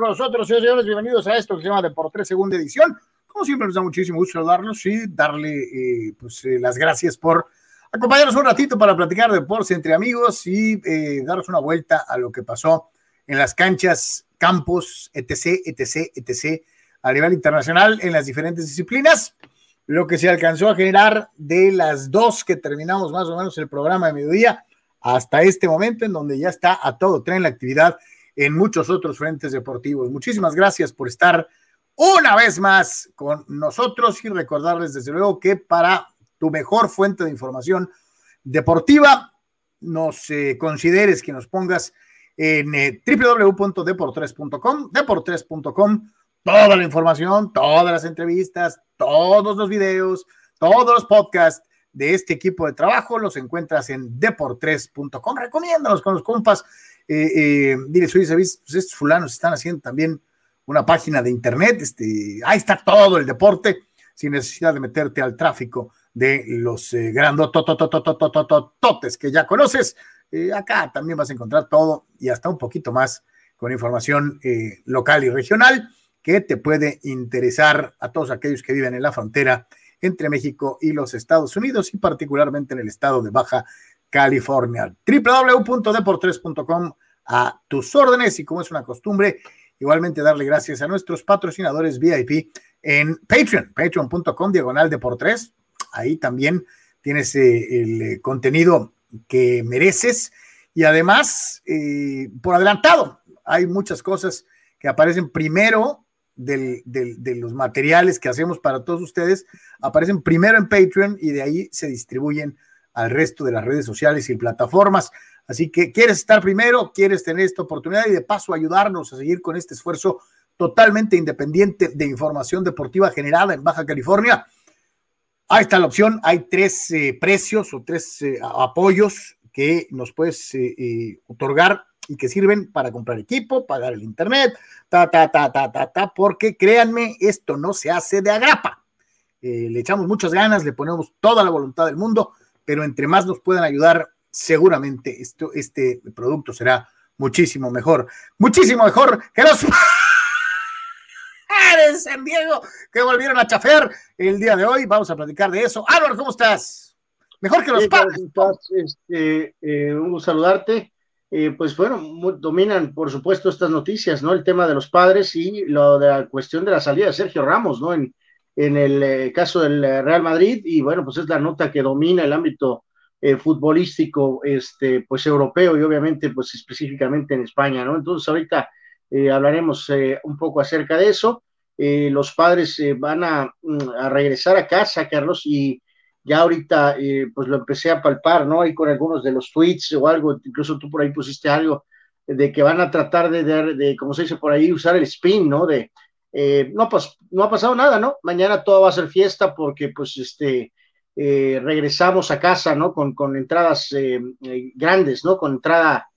con nosotros, señores. Bienvenidos a esto que se llama de por tres segunda edición. Como siempre, nos da muchísimo gusto saludarlos y darle eh, pues, eh, las gracias por acompañarnos un ratito para platicar de deportes entre amigos y eh, daros una vuelta a lo que pasó en las canchas, campos, etc., etc., etc., a nivel internacional en las diferentes disciplinas. Lo que se alcanzó a generar de las dos que terminamos más o menos el programa de mediodía hasta este momento, en donde ya está a todo tren la actividad en muchos otros frentes deportivos. Muchísimas gracias por estar una vez más con nosotros y recordarles desde luego que para tu mejor fuente de información deportiva, nos eh, consideres que nos pongas en eh, www.deportres.com, deportres.com, toda la información, todas las entrevistas, todos los videos, todos los podcasts de este equipo de trabajo los encuentras en deportres.com. Recomiéndanos con los compas. Eh, eh, diles, oye, ¿sabes? Pues estos fulanos están haciendo también una página de internet. Este, ahí está todo el deporte sin necesidad de meterte al tráfico de los eh, totes que ya conoces. Eh, acá también vas a encontrar todo y hasta un poquito más con información eh, local y regional que te puede interesar a todos aquellos que viven en la frontera entre México y los Estados Unidos y particularmente en el estado de Baja California. www.deportres.com a tus órdenes y como es una costumbre, igualmente darle gracias a nuestros patrocinadores VIP en Patreon, patreon.com diagonal Deportres. Ahí también tienes eh, el eh, contenido que mereces y además, eh, por adelantado, hay muchas cosas que aparecen primero de los materiales que hacemos para todos ustedes aparecen primero en Patreon y de ahí se distribuyen al resto de las redes sociales y plataformas. Así que quieres estar primero, quieres tener esta oportunidad y de paso ayudarnos a seguir con este esfuerzo totalmente independiente de información deportiva generada en Baja California. Ahí está la opción. Hay tres eh, precios o tres eh, apoyos que nos puedes eh, otorgar y que sirven para comprar equipo, pagar el internet, ta, ta, ta, ta, ta, ta, porque créanme, esto no se hace de agrapa. Le echamos muchas ganas, le ponemos toda la voluntad del mundo, pero entre más nos puedan ayudar, seguramente esto, este producto será muchísimo mejor, muchísimo mejor que los padres San Diego que volvieron a chafear el día de hoy. Vamos a platicar de eso. Álvaro, ¿cómo estás? Mejor que los padres. Este, eh, un gusto saludarte. Eh, pues bueno, dominan por supuesto estas noticias, ¿no? El tema de los padres y lo de la cuestión de la salida de Sergio Ramos, ¿no? En, en el eh, caso del eh, Real Madrid y bueno, pues es la nota que domina el ámbito futbolístico, este, pues europeo y obviamente pues específicamente en España, ¿no? Entonces ahorita hablaremos un poco acerca de eso. los padres van a, mm, a regresar a casa, Carlos, y ya ahorita eh, pues lo empecé a palpar, ¿no? Ahí con algunos de los tweets o algo, incluso tú por ahí pusiste algo de que van a tratar de, de, como se dice por ahí, usar el spin, ¿no? De, eh, no, pues no ha pasado nada, ¿no? Mañana todo va a ser fiesta porque pues este, eh, regresamos a casa, ¿no? Con, con entradas grandes, ¿no? Con entrada,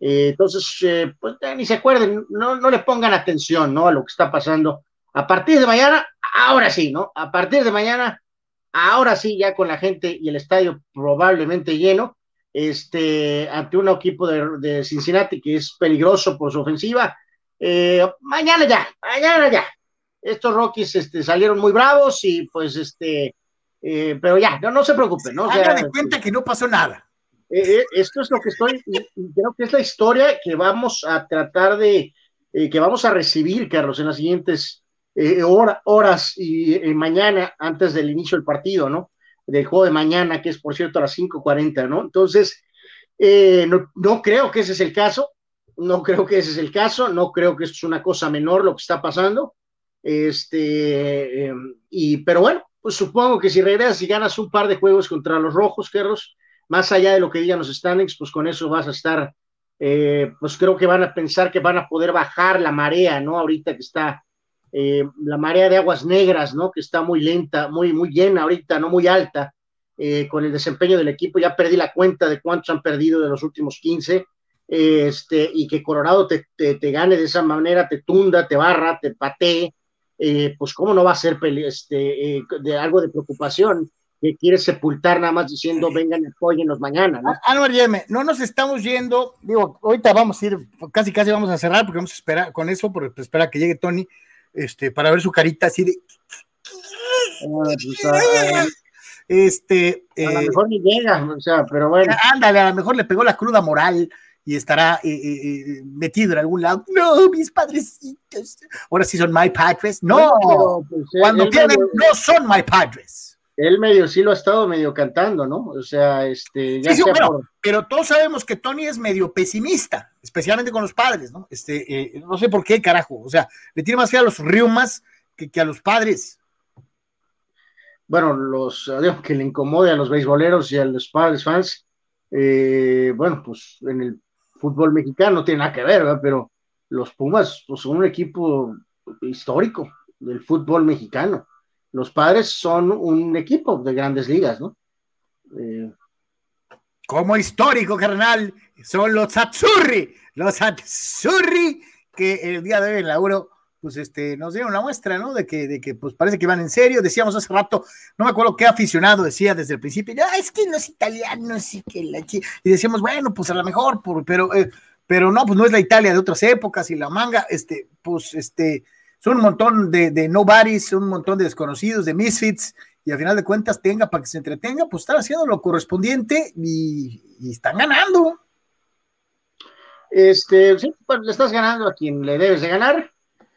entonces, pues ni se acuerden, no, no le pongan atención, ¿no? A lo que está pasando. A partir de mañana, ahora sí, ¿no? A partir de mañana ahora sí, ya con la gente y el estadio probablemente lleno, este, ante un equipo de, Cincinnati que es peligroso por su ofensiva. Eh, mañana ya, mañana ya. Estos Rockies este, salieron muy bravos y pues este, eh, pero ya, no, no se preocupen, ¿no? Hagan de cuenta que no pasó nada. Eh, esto es lo que estoy, creo que es la historia que vamos a tratar de, que vamos a recibir, Carlos, en las siguientes eh, horas y eh, mañana antes del inicio del partido, ¿no? Del juego de mañana, que es por cierto a las 5:40, ¿no? Entonces, eh, no, creo que ese es el caso, no creo que ese es el caso, no creo que esto es una cosa menor lo que está pasando. Este, y, pero bueno, pues supongo que si regresas y ganas un par de juegos contra los rojos, Carlos, más allá de lo que digan los standings, pues con eso vas a estar, pues creo que van a pensar que van a poder bajar la marea, ¿no? Ahorita que está eh, la marea de aguas negras, ¿no? Que está muy lenta, muy, muy llena ahorita, no muy alta, eh, con el desempeño del equipo. Ya perdí la cuenta de cuántos han perdido de los últimos 15, este, y que Colorado te, te, gane de esa manera, te tunda, te barra, te patee, eh, pues cómo no va a ser este, de algo de preocupación. que quiere sepultar nada más diciendo vengan y apóyennos mañana, ¿no? Anuar Yeme, no nos estamos yendo, digo, ahorita vamos a ir, casi casi vamos a cerrar porque vamos a esperar con eso, porque pues, espera que llegue Tony, este, para ver su carita así de. Ah, pues, ah, este. A lo eh, mejor ni llega, o sea, pero bueno. Ándale, a lo mejor le pegó la cruda moral y estará eh, eh, metido en algún lado. No, mis padrecitos. Ahora sí son my padres. No, pues, cuando tienen, no son my padres. Él medio sí lo ha estado medio cantando, ¿no? O sea, este. Ya pero, todos sabemos que Tony es medio pesimista, especialmente con los padres, ¿no? Este, no sé por qué, carajo. O sea, le tiene más fe a los riumas que, que a los padres bueno, los, que le incomode a los beisboleros y a los padres fans, eh, bueno, pues en el fútbol mexicano no tiene nada que ver, ¿verdad? Pero los Pumas pues, son un equipo histórico del fútbol mexicano. Los padres son un equipo de grandes ligas, ¿no? Eh, Como histórico, carnal, son los Azzurri, los Azzurri que el día de hoy en la pues este, nos dieron la muestra, ¿no? De que, de que pues parece que van en serio. Decíamos hace rato, no me acuerdo qué aficionado decía desde el principio, ah, es que no es italiano, sí que la Y decíamos, bueno, pues a lo mejor, pero, eh, pero no, pues no es la Italia de otras épocas y la manga, este, pues este, son un montón de, de nobodies, un montón de desconocidos, de misfits, y al final de cuentas tenga para que se entretenga, pues están haciendo lo correspondiente y, están ganando. Este, sí, pues le estás ganando a quien le debes de ganar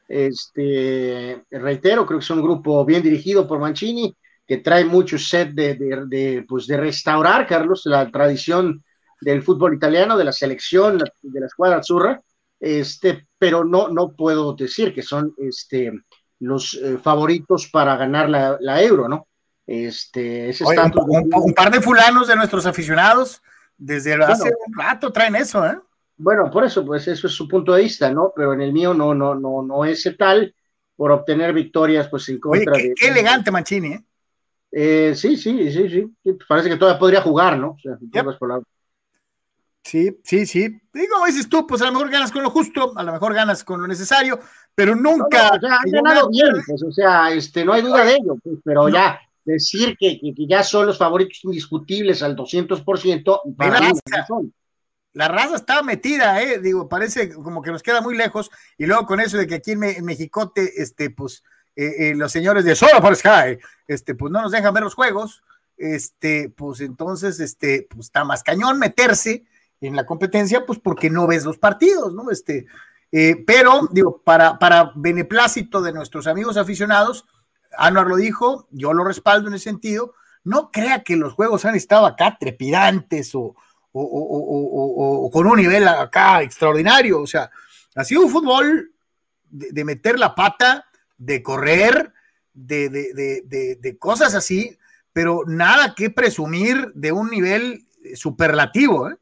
este, reitero, creo que es un grupo bien dirigido por Mancini, que trae mucho set de, de, pues de restaurar, Carlos, la tradición del fútbol italiano, de la selección, de la escuadra azzurra, este, pero no, no puedo decir que son este, los eh, favoritos para ganar la, la euro, ¿no? Este, ese un, par de fulanos de nuestros aficionados, desde hace un rato traen eso, ¿eh? Bueno, por eso, pues eso es su punto de vista, ¿no? Pero en el mío no, no, no, no es tal por obtener victorias, pues en contra Oye, qué, elegante Mancini, ¿eh? ¿eh? sí, sí, sí, sí, Parece que todavía podría jugar, ¿no? O sea, Sí, sí, sí. Digo, dices tú, pues a lo mejor ganas con lo justo, a lo mejor ganas con lo necesario, pero nunca. o sea, han ganado bien, pues, o sea, este, no hay duda de ello, pues, pero ya decir que, que, ya son los favoritos indiscutibles al 200%, para mí no son la raza estaba metida, ¿eh? Digo, parece como que nos queda muy lejos. Y luego con eso de que aquí en, Mexicote, este, pues, eh, eh, los señores de Solo por Sky, este, pues no nos dejan ver los juegos, este, pues entonces, este, pues está más cañón meterse en la competencia, pues porque no ves los partidos, ¿no? Este, eh, pero, digo, para, para beneplácito de nuestros amigos aficionados, Anuar lo dijo, yo lo respaldo en ese sentido, no crea que los juegos han estado acá trepidantes o, o, con un nivel acá extraordinario. O sea, ha sido un fútbol de, meter la pata, de correr, de, de, cosas así, pero nada que presumir de un nivel superlativo. ¿eh?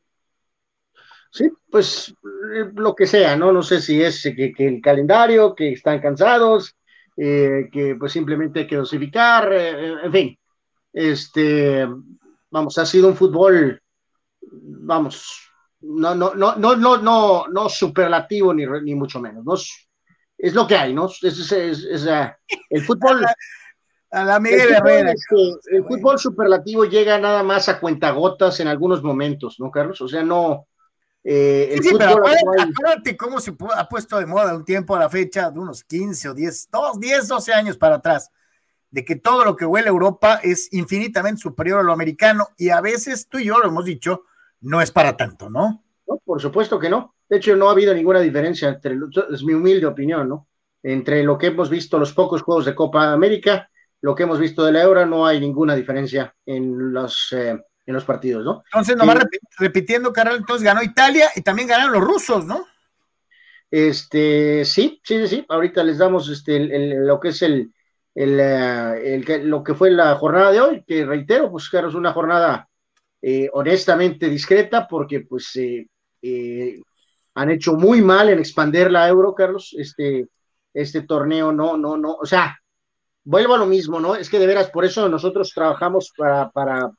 Sí, pues eh, lo que sea, ¿no? No sé si es que, el calendario, que están cansados, eh, que pues simplemente hay que dosificar, en fin. Este, vamos, ha sido un fútbol vamos, no, no, no, no, no, no, no superlativo ni, ni mucho menos, ¿no? Es lo que hay, ¿no? Es, es, el fútbol. A la Miguel Herrera. el fútbol superlativo llega nada más a cuentagotas en algunos momentos, ¿no, Carlos? O sea, no. Eh, el sí, fútbol pero acuérdate, cómo se ha puesto de moda un tiempo a la fecha, de unos 15 o 10, 10, 12 años para atrás, de que todo lo que huele a Europa es infinitamente superior a lo americano y a veces tú y yo lo hemos dicho, no es para tanto, ¿no? No, por supuesto que no. De hecho, no ha habido ninguna diferencia entre, es mi humilde opinión, ¿no? Entre lo que hemos visto los pocos juegos de Copa América, lo que hemos visto de la Euro, no hay ninguna diferencia en los, eh, en los partidos, ¿no? Entonces, nomás repitiendo, Carlos, entonces ganó Italia y también ganaron los rusos, ¿no? Este, sí, sí, sí, sí. Ahorita les damos este, lo que es el, el, eh, lo que fue la jornada de hoy, que reitero, pues claro, es una jornada eh, honestamente discreta, porque pues eh, eh, han hecho muy mal en expander la euro, Carlos, este, este torneo, no, no, no, o sea, vuelvo a lo mismo, ¿no? Es que de veras, por eso nosotros trabajamos para, para,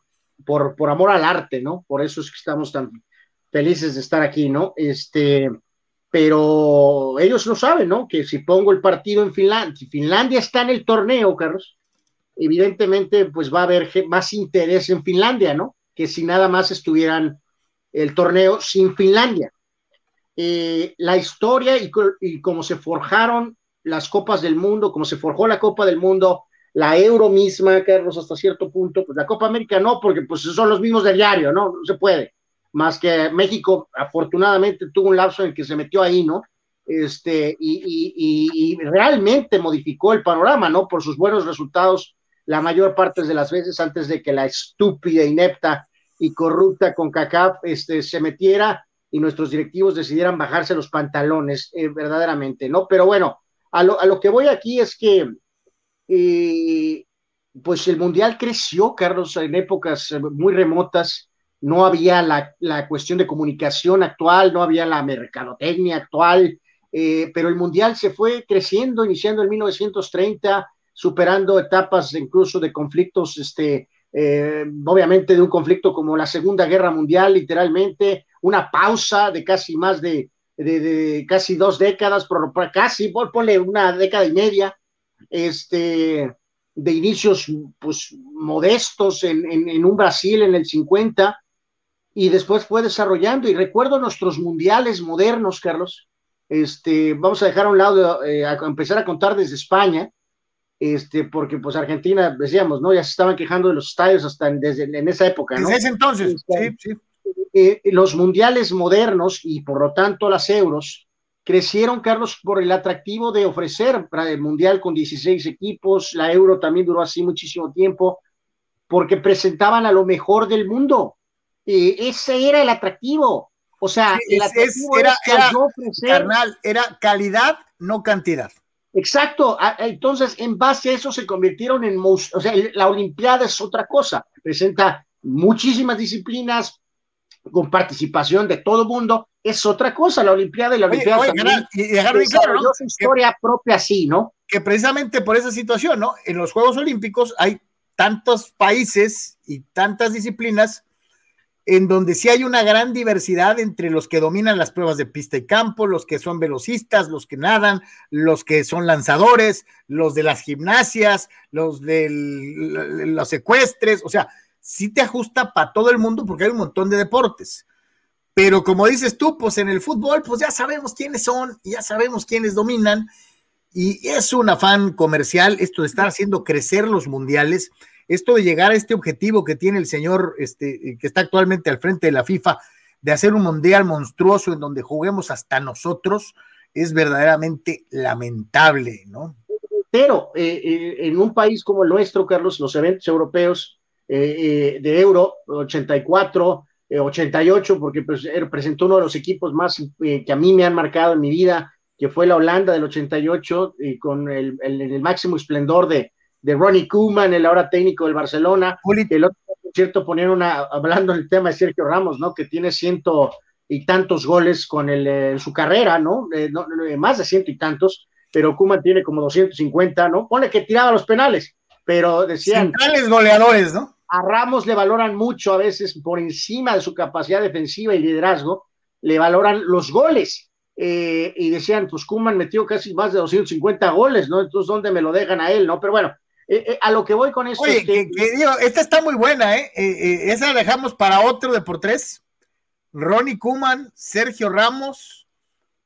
por, por amor al arte, ¿no? Por eso es que estamos tan felices de estar aquí, ¿no? Este, pero ellos lo saben, ¿no? Que si pongo el partido en Finlandia, si Finlandia está en el torneo, Carlos, evidentemente pues va a haber más interés en Finlandia, ¿no? Que si nada más estuvieran el torneo sin Finlandia. Eh, la historia y, y cómo se forjaron las copas del mundo, cómo se forjó la Copa del Mundo, la Euro misma, Carlos, hasta cierto punto, pues la Copa América no, porque pues son los mismos del diario, ¿no? No se puede. Más que México, afortunadamente, tuvo un lapso en que se metió ahí, ¿no? Este, y, y, realmente modificó el panorama, ¿no? Por sus buenos resultados la mayor parte de las veces antes de que la estúpida, inepta y corrupta con CACAF este, se metiera y nuestros directivos decidieran bajarse los pantalones, eh, verdaderamente, ¿no? Pero bueno, a lo, a lo, que voy aquí es que eh, pues el Mundial creció, Carlos, en épocas eh, muy remotas, no había la, la cuestión de comunicación actual, no había la mercadotecnia actual, pero el Mundial se fue creciendo, iniciando en 1930, superando etapas incluso de conflictos, este, obviamente de un conflicto como la Segunda Guerra Mundial, literalmente, una pausa de casi más de, de, de casi dos décadas, por, por casi, ponle una década y media, este, de inicios pues, modestos en, un Brasil en el 50 y después fue desarrollando. Y recuerdo nuestros mundiales modernos, Carlos. Este, vamos a dejar a un lado, eh, a empezar a contar desde España, este, porque pues Argentina, decíamos, ¿no? Ya se estaban quejando de los estadios hasta en, desde en esa época, ¿no? Desde entonces, este, sí, eh, los mundiales modernos y por lo tanto las euros crecieron, Carlos, por el atractivo de ofrecer para el Mundial con 16 equipos, la Euro también duró así muchísimo tiempo, porque presentaban a lo mejor del mundo. ese era el atractivo. O sea, el atractivo era, carnal, era calidad, no cantidad. Exacto. Entonces, en base a eso se convirtieron en, o sea, la Olimpiada es otra cosa. Presenta muchísimas disciplinas, con participación de todo mundo, es otra cosa, la Olimpiada y la Olimpiada y dejar claro, ¿no? su historia propia así, ¿no? Que precisamente por esa situación, ¿no? En los Juegos Olímpicos hay tantos países y tantas disciplinas en donde sí hay una gran diversidad entre los que dominan las pruebas de pista y campo, los que son velocistas, los que nadan, los que son lanzadores, los de las gimnasias, los de los secuestres, o sea, sí te ajusta para todo el mundo porque hay un montón de deportes. Pero como dices tú, pues en el fútbol, pues ya sabemos quiénes son ya sabemos quiénes dominan. Y es un afán comercial esto de estar haciendo crecer los mundiales, esto de llegar a este objetivo que tiene el señor este, que está actualmente al frente de la FIFA, de hacer un mundial monstruoso en donde juguemos hasta nosotros, es verdaderamente lamentable, ¿no? Pero eh, eh, en un país como el nuestro, Carlos, los eventos europeos eh, de Euro, 84, 88, eh, porque pues, presentó uno de los equipos más que a mí me han marcado en mi vida, que fue la Holanda del 88, y con el, el, máximo esplendor de, de Ronnie Koeman, el ahora técnico del Barcelona. El otro, por cierto, poner una, hablando del tema de Sergio Ramos, ¿no? Que tiene ciento y tantos goles con el, su carrera, ¿no? Más de ciento y tantos, pero Koeman tiene como 250, ¿no? Pone que tiraba los penales, pero decían. Centrales goleadores, ¿no? A Ramos le valoran mucho a veces por encima de su capacidad defensiva y liderazgo, le valoran los goles. Eh, y decían, pues Kuman metió casi más de 250 goles, ¿no? Entonces, ¿dónde me lo dejan a él, no? Pero bueno, eh, eh, a lo que voy con esto es que... esta está muy buena, ¿eh? Esa la dejamos para otro de por tres. Ronnie Kuman, Sergio Ramos,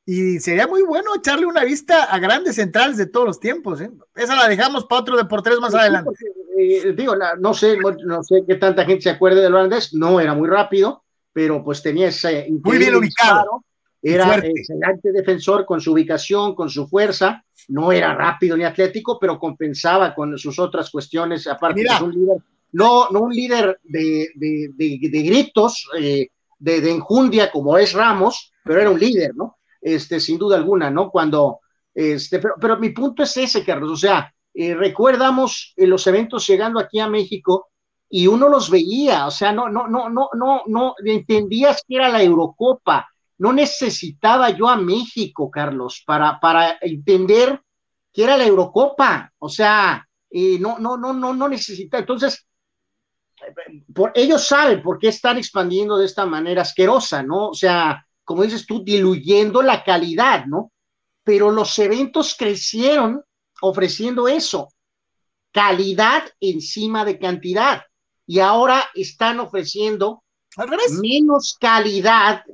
y sería muy bueno echarle una vista a grandes centrales de todos los tiempos. ¿eh? Esa la dejamos para otro de por tres más adelante. Eh, digo, no sé, no sé qué tanta gente se acuerde del holandés, no era muy rápido, pero pues tenía ese muy bien ubicado. Era excelente defensor con su ubicación, con su fuerza, no era rápido ni atlético, pero compensaba con sus otras cuestiones, aparte de un líder, no, no un líder de, de, gritos, eh, de, enjundia como es Ramos, pero era un líder, ¿no? Este, sin duda alguna, ¿no? Cuando, este, pero, pero mi punto es ese, Carlos, o sea, eh, recuerdamos los eventos llegando aquí a México y uno los veía, o sea, no, no, no, no, no, no entendías que era la Eurocopa, no necesitaba yo a México, Carlos, para, para entender que era la Eurocopa, o sea, eh, no, no, no, no, no necesita, entonces, por, ellos saben por qué están expandiendo de esta manera asquerosa, ¿no? O sea, como dices tú, diluyendo la calidad, ¿no? Pero los eventos crecieron ofreciendo eso. calidad encima de cantidad. Y ahora están ofreciendo menos calidad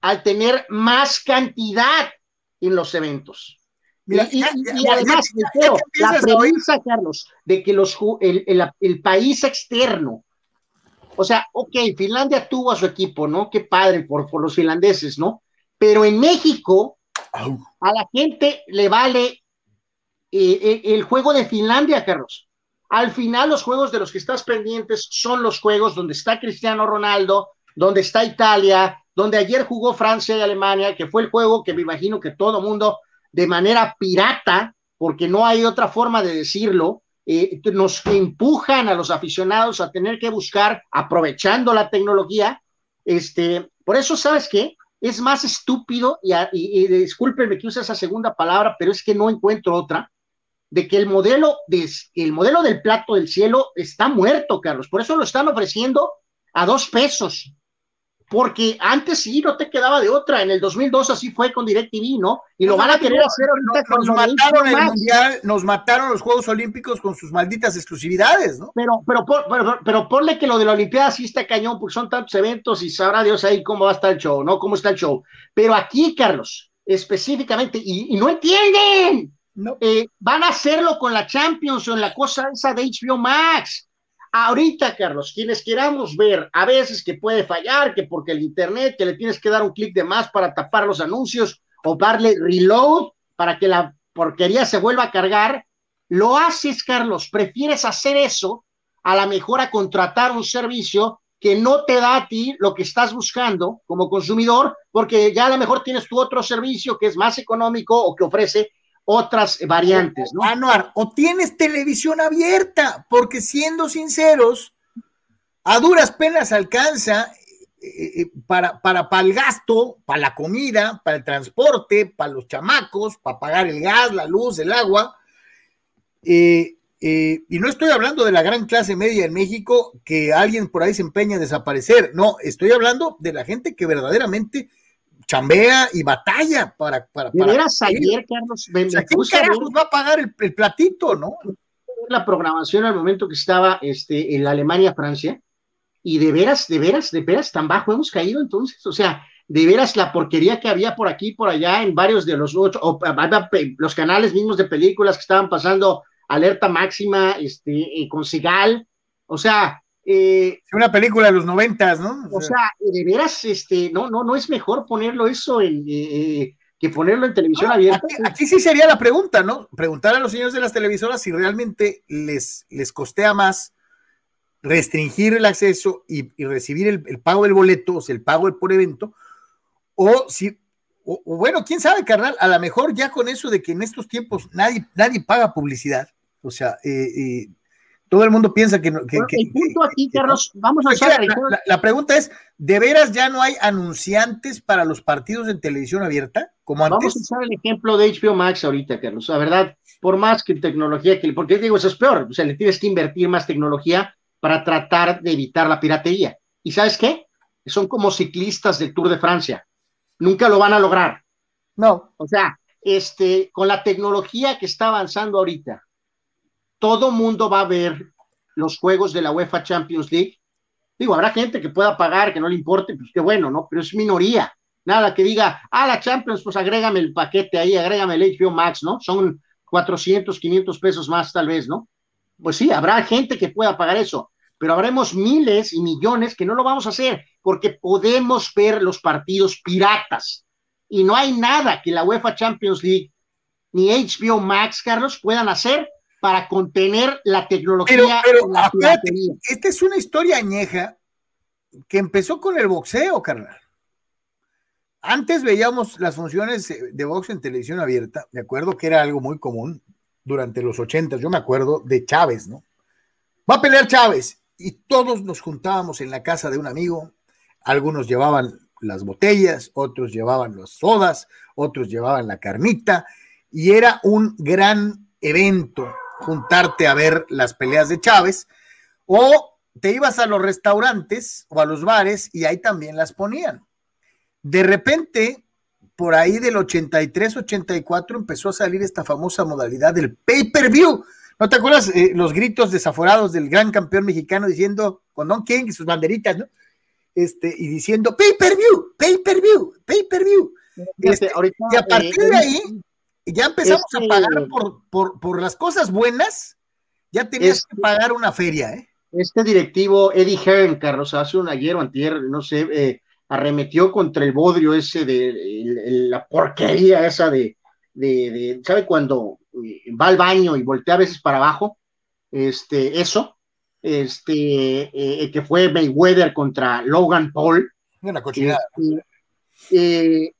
al tener más cantidad en los eventos. y, además, la premisa, Carlos, de que los, el, país externo, o sea, ok, Finlandia tuvo a su equipo, ¿no? Qué padre por, por los finlandeses, ¿no? Pero en México, a la gente le vale eh, eh, el juego de Finlandia, Carlos. Al final, los juegos de los que estás pendientes son los juegos donde está Cristiano Ronaldo, donde está Italia, donde ayer jugó Francia y Alemania, que fue el juego que me imagino que todo mundo de manera pirata, porque no hay otra forma de decirlo, eh, nos empujan a los aficionados a tener que buscar, aprovechando la tecnología, este, por eso, ¿sabes qué? Es más estúpido, y, y, discúlpenme que use esa segunda palabra, pero es que no encuentro otra, de que el modelo, de, el modelo del plato del cielo está muerto, Carlos. Por eso lo están ofreciendo a dos pesos. Porque antes sí, no te quedaba de otra. En el 2002 así fue con DirecTV, ¿no? Y lo van a querer hacer ahorita nos, nos mataron el Mundial, nos mataron los Juegos Olímpicos con sus malditas exclusividades, ¿no? Pero, pero, pero, pero ponle que lo de la Olimpiada sí está cañón, porque son tantos eventos y sabrá Dios ahí cómo va a estar el show, ¿no? ¿Cómo está el show? Pero aquí, Carlos, específicamente, y, y no entienden, eh, van a hacerlo con la Champions o en la cosa esa de HBO Max. Ahorita, Carlos, quienes queramos ver, a veces que puede fallar, que porque el internet, que le tienes que dar un clic de más para tapar los anuncios o darle reload para que la porquería se vuelva a cargar, lo haces, Carlos, prefieres hacer eso a la mejor a contratar un servicio que no te da a ti lo que estás buscando como consumidor, porque ya a lo mejor tienes tu otro servicio que es más económico o que ofrece otras variantes, ¿no? O tienes televisión abierta, porque siendo sinceros, a duras penas alcanza eh, eh, para, para, para el gasto, para la comida, para el transporte, para los chamacos, para pagar el gas, la luz, el agua. Eh, y no estoy hablando de la gran clase media en México que alguien por ahí se empeña a desaparecer, no, estoy hablando de la gente que verdaderamente chambea y batalla para. para, para veras ayer, Carlos? Me, va a pagar el, platito, no? La programación al momento que estaba este, en la Alemania-Francia, y de veras, de veras, de veras, tan bajo hemos caído entonces, o sea, de veras la porquería que había por aquí, por allá, en varios de los ocho, o, los canales mismos de películas que estaban pasando alerta máxima, este, con Sigal, o sea, eh, una película de los noventas, ¿no? O sea, de veras, este, no, no, no es mejor ponerlo eso en, eh, eh, que ponerlo en televisión abierta. Aquí, sí sería la pregunta, ¿no? Preguntar a los señores de las televisoras si realmente les, les costea más restringir el acceso y, recibir el, pago del boleto, o sea, el pago por evento, o si, o, bueno, quién sabe, carnal, a lo mejor ya con eso de que en estos tiempos nadie, nadie paga publicidad, o sea, eh, todo el mundo piensa que... el punto aquí, Carlos, vamos a hacer... La, pregunta es, ¿de veras ya no hay anunciantes para los partidos en televisión abierta? Como antes? Vamos a usar el ejemplo de HBO Max ahorita, Carlos. La verdad, por más que tecnología, que, porque digo, eso es peor, o sea, le tienes que invertir más tecnología para tratar de evitar la piratería. ¿Y sabes qué? Son como ciclistas del Tour de Francia. Nunca lo van a lograr. No. O sea, este, con la tecnología que está avanzando ahorita, todo mundo va a ver los juegos de la UEFA Champions League. Digo, habrá gente que pueda pagar, que no le importe, pues qué bueno, ¿no? Pero es minoría. Nada que diga, ah, la Champions, pues agrégame el paquete ahí, agrégame el HBO Max, ¿no? Son 400, 500 pesos más tal vez, ¿no? Pues sí, habrá gente que pueda pagar eso, pero habremos miles y millones que no lo vamos a hacer porque podemos ver los partidos piratas. Y no hay nada que la UEFA Champions League ni HBO Max, Carlos, puedan hacer para contener la tecnología. Pero, esta es una historia añeja que empezó con el boxeo, carnal. Antes veíamos las funciones de box en televisión abierta, me acuerdo que era algo muy común durante los ochentas, yo me acuerdo de Chávez, ¿no? Va a pelear Chávez y todos nos juntábamos en la casa de un amigo, algunos llevaban las botellas, otros llevaban las sodas, otros llevaban la carnita y era un gran evento juntarte a ver las peleas de Chávez, o te ibas a los restaurantes o a los bares y ahí también las ponían. De repente, por ahí del 83-84 empezó a salir esta famosa modalidad del pay-per-view. ¿No te acuerdas eh, los gritos desaforados del gran campeón mexicano diciendo con Don King y sus banderitas, ¿no? Este, y diciendo pay per view, pay per view, pay per view. Este, y a partir de ahí, ya empezamos a pagar por, por, por, las cosas buenas, ya tenías que pagar una feria, ¿eh? Este directivo Eddie Hearn, Carlos, hace un ayer o antier, no sé, eh, arremetió contra el bodrio ese de la porquería esa de, de, ¿sabe cuando eh, va al baño y voltea a veces para abajo? Este, eso, este, eh, que fue Mayweather contra Logan Paul. Una cochinada. Este,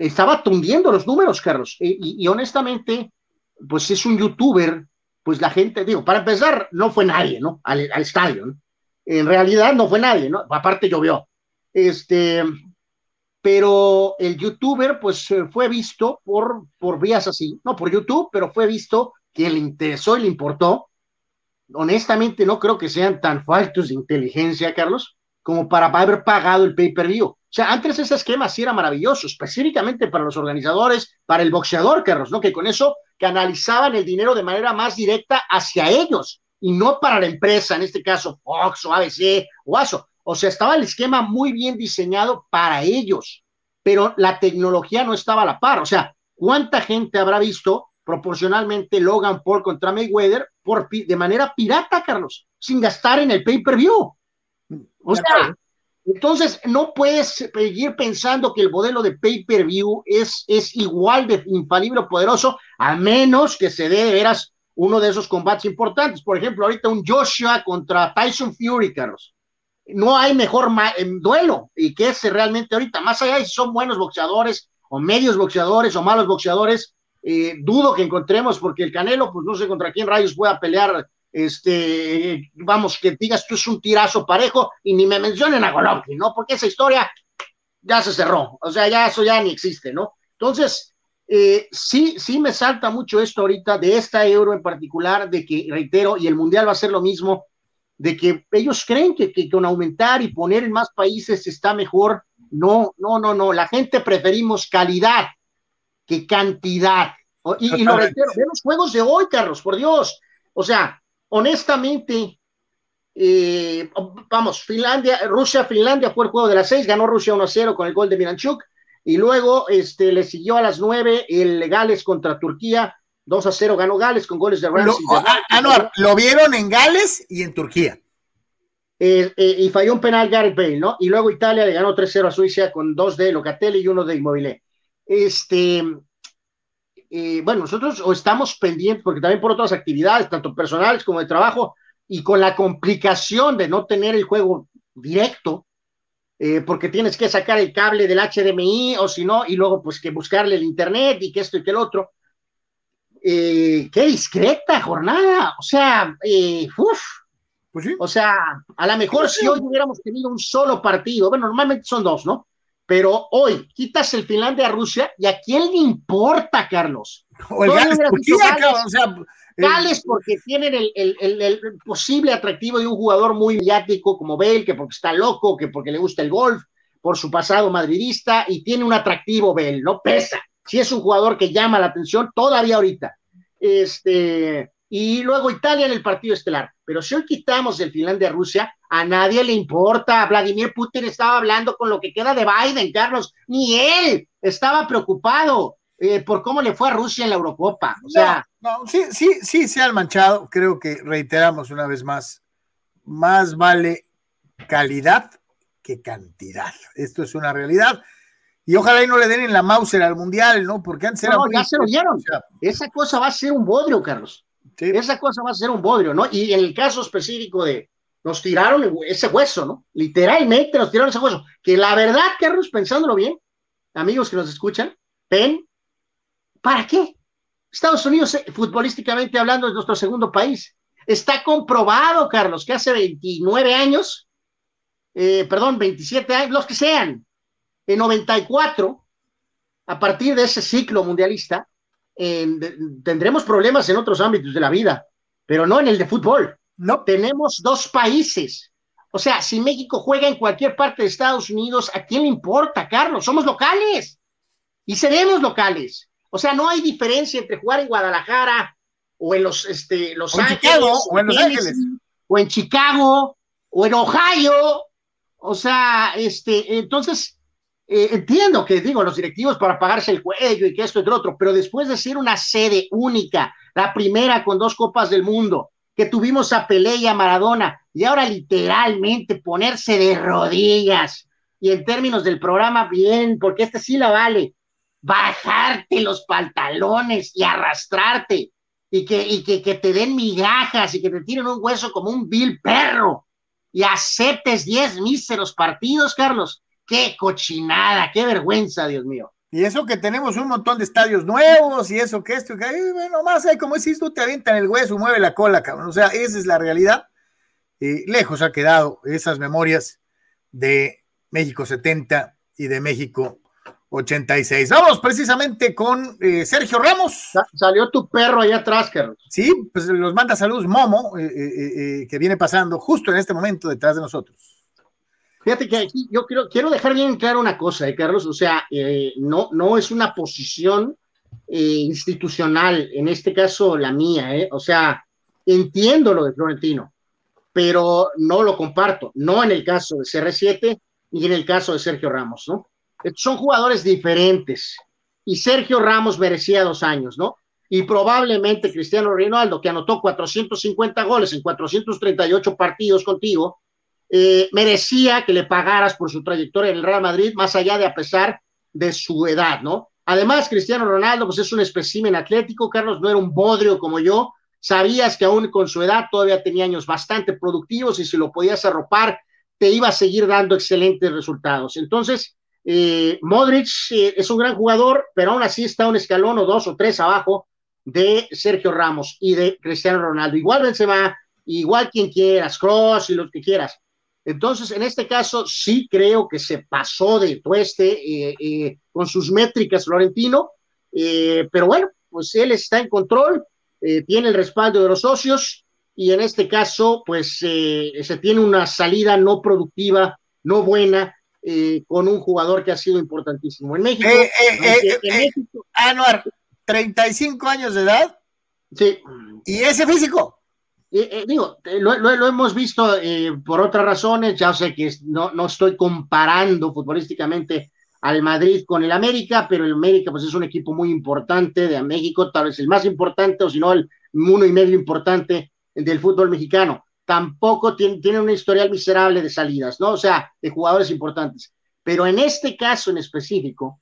estaba tundiendo los números, Carlos, y, honestamente, pues es un youtuber, pues la gente, digo, para empezar, no fue nadie, ¿no? Al, estadio, En realidad no fue nadie, ¿no? Aparte llovió. Este, pero el youtuber pues fue visto por, por vías así, no por YouTube, pero fue visto que le interesó y le importó. Honestamente no creo que sean tan faltos de inteligencia, Carlos, como para haber pagado el pay-per-view. O sea, antes ese esquema sí era maravilloso, específicamente para los organizadores, para el boxeador, Carlos, ¿no? Que con eso canalizaban el dinero de manera más directa hacia ellos y no para la empresa, en este caso Fox o ABC o ASO. O sea, estaba el esquema muy bien diseñado para ellos, pero la tecnología no estaba a la par. O sea, ¿cuánta gente habrá visto proporcionalmente Logan Paul contra Mayweather por, de manera pirata, Carlos, sin gastar en el pay-per-view? O sea, entonces no puedes seguir pensando que el modelo de pay-per-view es, es igual de infalible o poderoso, a menos que se dé de veras uno de esos combates importantes. Por ejemplo, ahorita un Joshua contra Tyson Fury, Carlos no hay mejor duelo y que es realmente ahorita, más allá de si son buenos boxeadores o medios boxeadores o malos boxeadores, eh, dudo que encontremos porque el Canelo, pues no sé contra quién rayos pueda pelear, este, vamos, que digas tú es un tirazo parejo y ni me mencionen a Golovkin, ¿no? Porque esa historia ya se cerró, o sea, ya eso ya ni existe, ¿no? Entonces, eh, sí, sí me salta mucho esto ahorita de esta euro en particular, de que, reitero, y el Mundial va a ser lo mismo, de que ellos creen que, con aumentar y poner en más países está mejor. No, no, no, no. La gente preferimos calidad que cantidad. Y, lo reitero, ve los juegos de hoy, Carlos, por Dios. O sea, honestamente, eh, vamos, Finlandia, Rusia, Finlandia fue el juego de las seis, ganó Rusia 1-0 con el gol de Miranchuk, y luego este, le siguió a las nueve el Gales contra Turquía, 2 a 0 ganó Gales con goles de Ramsey. Lo, ah, lo vieron en Gales y en Turquía. Eh, eh, y falló un penal Gareth Bale, ¿no? Y luego Italia le ganó 3-0 a Suiza con dos de Locatelli y uno de Immobile. Este, eh, bueno, nosotros estamos pendientes, porque también por otras actividades, tanto personales como de trabajo, y con la complicación de no tener el juego directo, porque tienes que sacar el cable del HDMI o si no, y luego pues que buscarle el internet y que esto y que el otro. Eh, qué discreta jornada, o sea, eh, pues o sea, a lo mejor si hoy hubiéramos tenido un solo partido, bueno, normalmente son dos, ¿no? Pero hoy quitas el Finlandia-Rusia y a quién le importa, Carlos. O el Gales, o sea, eh, Gales porque tienen el, el, el, posible atractivo de un jugador muy mediático como Bale, que porque está loco, que porque le gusta el golf, por su pasado madridista, y tiene un atractivo Bale, no pesa si es un jugador que llama la atención todavía ahorita. Este, y luego Italia en el partido estelar. Pero si hoy quitamos el Finlandia-Rusia, a nadie le importa. Vladimir Putin estaba hablando con lo que queda de Biden, Carlos. Ni él estaba preocupado eh, por cómo le fue a Rusia en la Eurocopa. O sea, no, sí, sí, sí se han manchado. Creo que reiteramos una vez más, más vale calidad que cantidad. Esto es una realidad. Y ojalá y no le den en la Mauser al Mundial, ¿no? Porque antes era. No, ya se lo dieron. Esa cosa va a ser un bodrio, Carlos. Esa cosa va a ser un bodrio, ¿no? Y en el caso específico de. Nos tiraron ese hueso, ¿no? Literalmente nos tiraron ese hueso. Que la verdad, Carlos, pensándolo bien, amigos que nos escuchan, ven, ¿para qué? Estados Unidos, eh, futbolísticamente hablando, es nuestro segundo país. Está comprobado, Carlos, que hace 29 años, eh, perdón, 27 años, los que sean, en 94, a partir de ese ciclo mundialista, tendremos problemas en otros ámbitos de la vida, pero no en el de fútbol. No. Tenemos dos países. O sea, si México juega en cualquier parte de Estados Unidos, ¿a quién le importa, Carlos? Somos locales y seremos locales. O sea, no hay diferencia entre jugar en Guadalajara o en los, este, los o Ángeles, Chicago, o en Los Ángeles, o en Chicago, o en Ohio, o sea, este, entonces, eh, entiendo que digo los directivos para pagarse el cuello y que esto y otro, pero después de ser una sede única, la primera con dos copas del mundo, que tuvimos a Pelé y a Maradona, y ahora literalmente ponerse de rodillas, y en términos del programa, bien, porque este sí la vale, bajarte los pantalones y arrastrarte, y que, y que, que te den migajas y que te tiren un hueso como un vil perro, y aceptes diez míseros partidos, Carlos. Qué cochinada, qué vergüenza, Dios mío. Y eso que tenemos un montón de estadios nuevos y eso que esto, que bueno, más hay como decís tú, te avientan el hueso, mueve la cola, cabrón. O sea, esa es la realidad. Eh, lejos ha quedado esas memorias de México 70 y de México 86. Vamos precisamente con eh, Sergio Ramos. Sa salió tu perro allá atrás, Carlos. Sí, pues los manda saludos Momo, eh, eh, que viene pasando justo en este momento detrás de nosotros. Fíjate que aquí yo quiero, quiero dejar bien claro una cosa, eh, Carlos, o sea, no, no es una posición institucional, en este caso la mía, eh, o sea, entiendo lo de Florentino, pero no lo comparto, no en el caso de CR7 ni en el caso de Sergio Ramos, ¿no? son jugadores diferentes. Y Sergio Ramos merecía dos años, ¿no? Y probablemente Cristiano Ronaldo, que anotó 450 goles en 438 partidos contigo, eh, merecía que le pagaras por su trayectoria en el Real Madrid, más allá de a pesar de su edad, ¿no? Además, Cristiano Ronaldo, pues es un espécimen atlético, Carlos, no era un bodrio como yo, sabías que aún con su edad todavía tenía años bastante productivos y si lo podías arropar, te iba a seguir dando excelentes resultados. Entonces, eh, Modric eh, es un gran jugador, pero aún así está un escalón o dos o tres abajo de Sergio Ramos y de Cristiano Ronaldo. Igual Benzema, igual quien quieras, Cross y lo que quieras. Entonces, en este caso, sí creo que se pasó de tueste eh, con sus métricas Florentino, pero bueno, pues él está en control, tiene el respaldo de los socios y en este caso, pues se tiene una salida no productiva, no buena eh, con un jugador que ha sido importantísimo. En México, eh, eh, en México Anuar, 35 años de edad. Sí. ¿Y ese físico? Digo, lo, lo, hemos visto por otras razones, ya sé que no, no estoy comparando futbolísticamente al Madrid con el América, pero el América pues es un equipo muy importante de México, tal vez el más importante o si no el uno y medio importante del fútbol mexicano tampoco tiene, tiene un historial miserable de salidas, ¿no? O sea, de jugadores importantes. Pero en este caso en específico,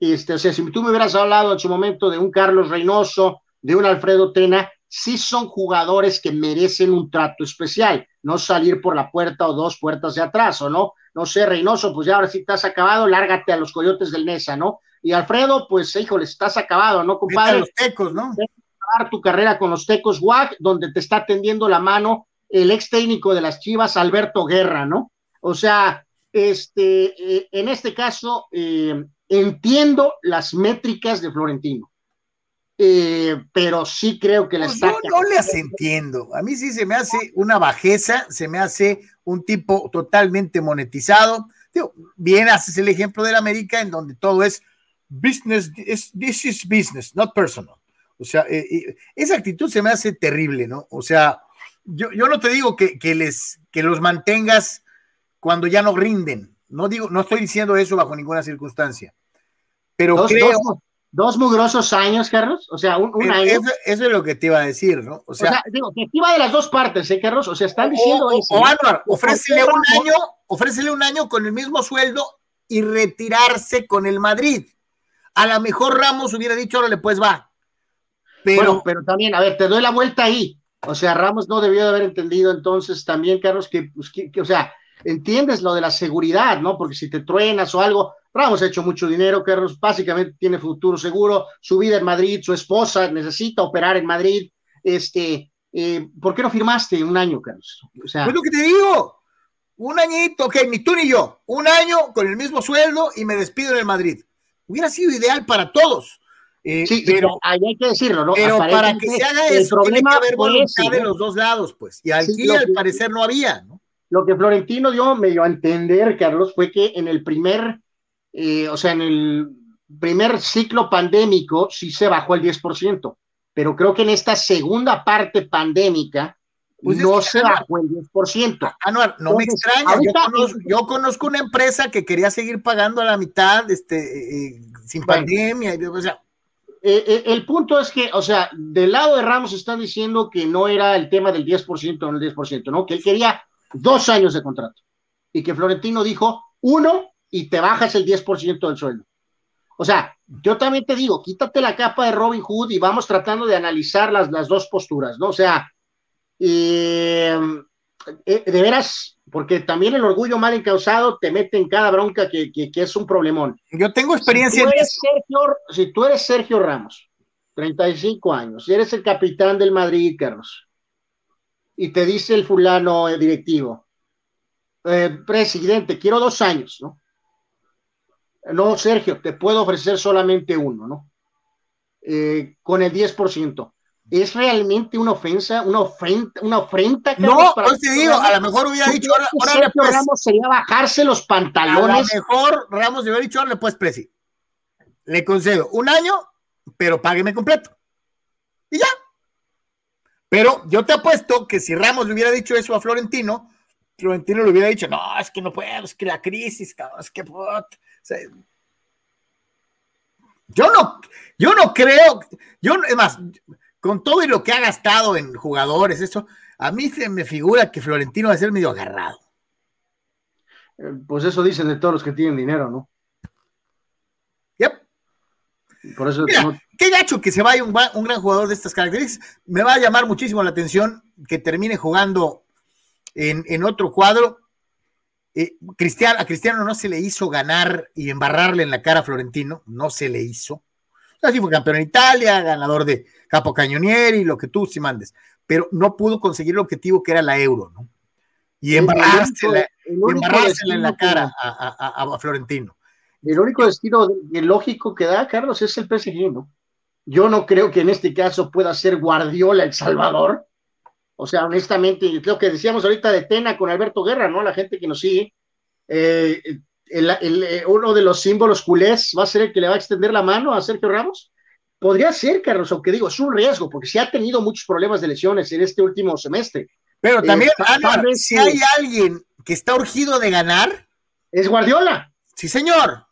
este, o sea, si tú me hubieras hablado en su momento de un Carlos Reynoso, de un Alfredo Tena, sí son jugadores que merecen un trato especial, no salir por la puerta o dos puertas de atrás, ¿o no? No sé, Reynoso, pues ya ahora sí estás acabado, lárgate a los coyotes del Nesa, ¿no? Y Alfredo, pues, híjole, estás acabado, ¿no, compadre? los tecos, ¿no? tu carrera con los tecos WAC, donde te está tendiendo la mano el ex técnico de las Chivas, Alberto Guerra, ¿no? O sea, este, eh, en este caso, eh, entiendo las métricas de Florentino, eh, pero sí creo que pues Yo no las entiendo. A mí sí se me hace una bajeza, se me hace un tipo totalmente monetizado. bien haces el ejemplo de la América, en donde todo es business, this is business, not personal. O sea, esa actitud se me hace terrible, ¿no? O sea, yo, yo no te digo que, que, les, que los mantengas cuando ya no rinden. No digo, no estoy diciendo eso bajo ninguna circunstancia. Pero dos, creo. Dos, dos mugrosos años, Carlos. O sea, un, un año. Eso, eso, es lo que te iba a decir, ¿no? O sea, o sea digo, que iba de las dos partes, ¿eh, Carlos? O sea, están diciendo. O, o, o Anuar, ofrécele un año, ofrécele un año con el mismo sueldo y retirarse con el Madrid. A lo mejor Ramos hubiera dicho, órale, pues va. Pero, bueno, pero también, a ver, te doy la vuelta ahí. O sea, Ramos no debió de haber entendido entonces también, Carlos, que, pues, que, que, o sea, entiendes lo de la seguridad, ¿no? Porque si te truenas o algo, Ramos ha hecho mucho dinero, Carlos, básicamente tiene futuro seguro, su vida en Madrid, su esposa necesita operar en Madrid, este, eh, ¿por qué no firmaste un año, Carlos? O sea, es lo que te digo, un añito, ok, ni tú ni yo, un año con el mismo sueldo y me despido en el Madrid. Hubiera sido ideal para todos. Eh, sí, pero hay que decirlo, ¿no? Pero para que se haga eso, tiene que haber voluntad de los dos lados, pues. Y aquí sí, al parecer no había, ¿no? Lo que Florentino dio medio a entender, Carlos, fue que en el primer, eh, o sea, en el primer ciclo pandémico sí se bajó el 10%. pero creo que en esta segunda parte pandémica pues no se bajó el 10%. Anuar, no me extraña. Yo conozco, una empresa que quería seguir pagando a la mitad este, eh, eh, sin pandemia. O sea, eh, el punto es que, o sea, del lado de Ramos están diciendo que no era el tema del 10% o el 10%, ¿no? Que él quería dos años de contrato y que Florentino dijo uno y te bajas el 10% del sueldo. O sea, yo también te digo, quítate la capa de Robin Hood y vamos tratando de analizar las, las dos posturas, ¿no? O sea, eh, de veras, porque también el orgullo mal encausado te mete en cada bronca que, es un problemón. Yo tengo experiencia. Si tú, eres Sergio, si tú eres Sergio Ramos, 35 años, y eres el capitán del Madrid, Carlos, y te dice el fulano directivo, eh, presidente, quiero dos años, ¿no? No, Sergio, te puedo ofrecer solamente uno, ¿no? Eh, con el 10%. ¿Es realmente una ofensa, una ofrenda, una ofrenda? No, pues te digo, a lo mejor hubiera dicho, ahora, pues, Ramos sería bajarse los pantalones. A lo mejor Ramos hubiera dicho, ahora pues, Presi, le concedo un año, pero págueme completo. Y ya. Pero yo te apuesto que si Ramos le hubiera dicho eso a Florentino, Florentino le hubiera dicho, no, es que no puedo, es que la crisis, cabrón, es que... yo no, yo no creo, yo, es más, con todo y lo que ha gastado en jugadores, eso, a mí se me figura que Florentino va a ser medio agarrado. Eh, pues eso dicen de todos los que tienen dinero, ¿no? Yep. Por eso qué gacho que se vaya un, un, gran jugador de estas características. Me va a llamar muchísimo la atención que termine jugando en, otro cuadro, eh, a Cristiano no se le hizo ganar y embarrarle en la cara a Florentino, no se le hizo. Así fue campeón en Italia, ganador de Capo Cañonieri, lo que tú sí mandes, pero no pudo conseguir el objetivo que era la euro, ¿no? Y embarrársela, en la cara a, Florentino. El único destino lógico que da, Carlos, es el PSG, ¿no? Yo no creo que en este caso pueda ser Guardiola el Salvador, o sea, honestamente, lo que decíamos ahorita de Tena con Alberto Guerra, ¿no? La gente que nos sigue, eh, eh, uno de los símbolos culés va a ser el que le va a extender la mano a Sergio Ramos. Podría ser, Carlos, aunque digo, es un riesgo, porque sí ha tenido muchos problemas de lesiones en este último semestre. Pero eh, también, si hay alguien que está urgido de ganar, es Guardiola. Sí, señor.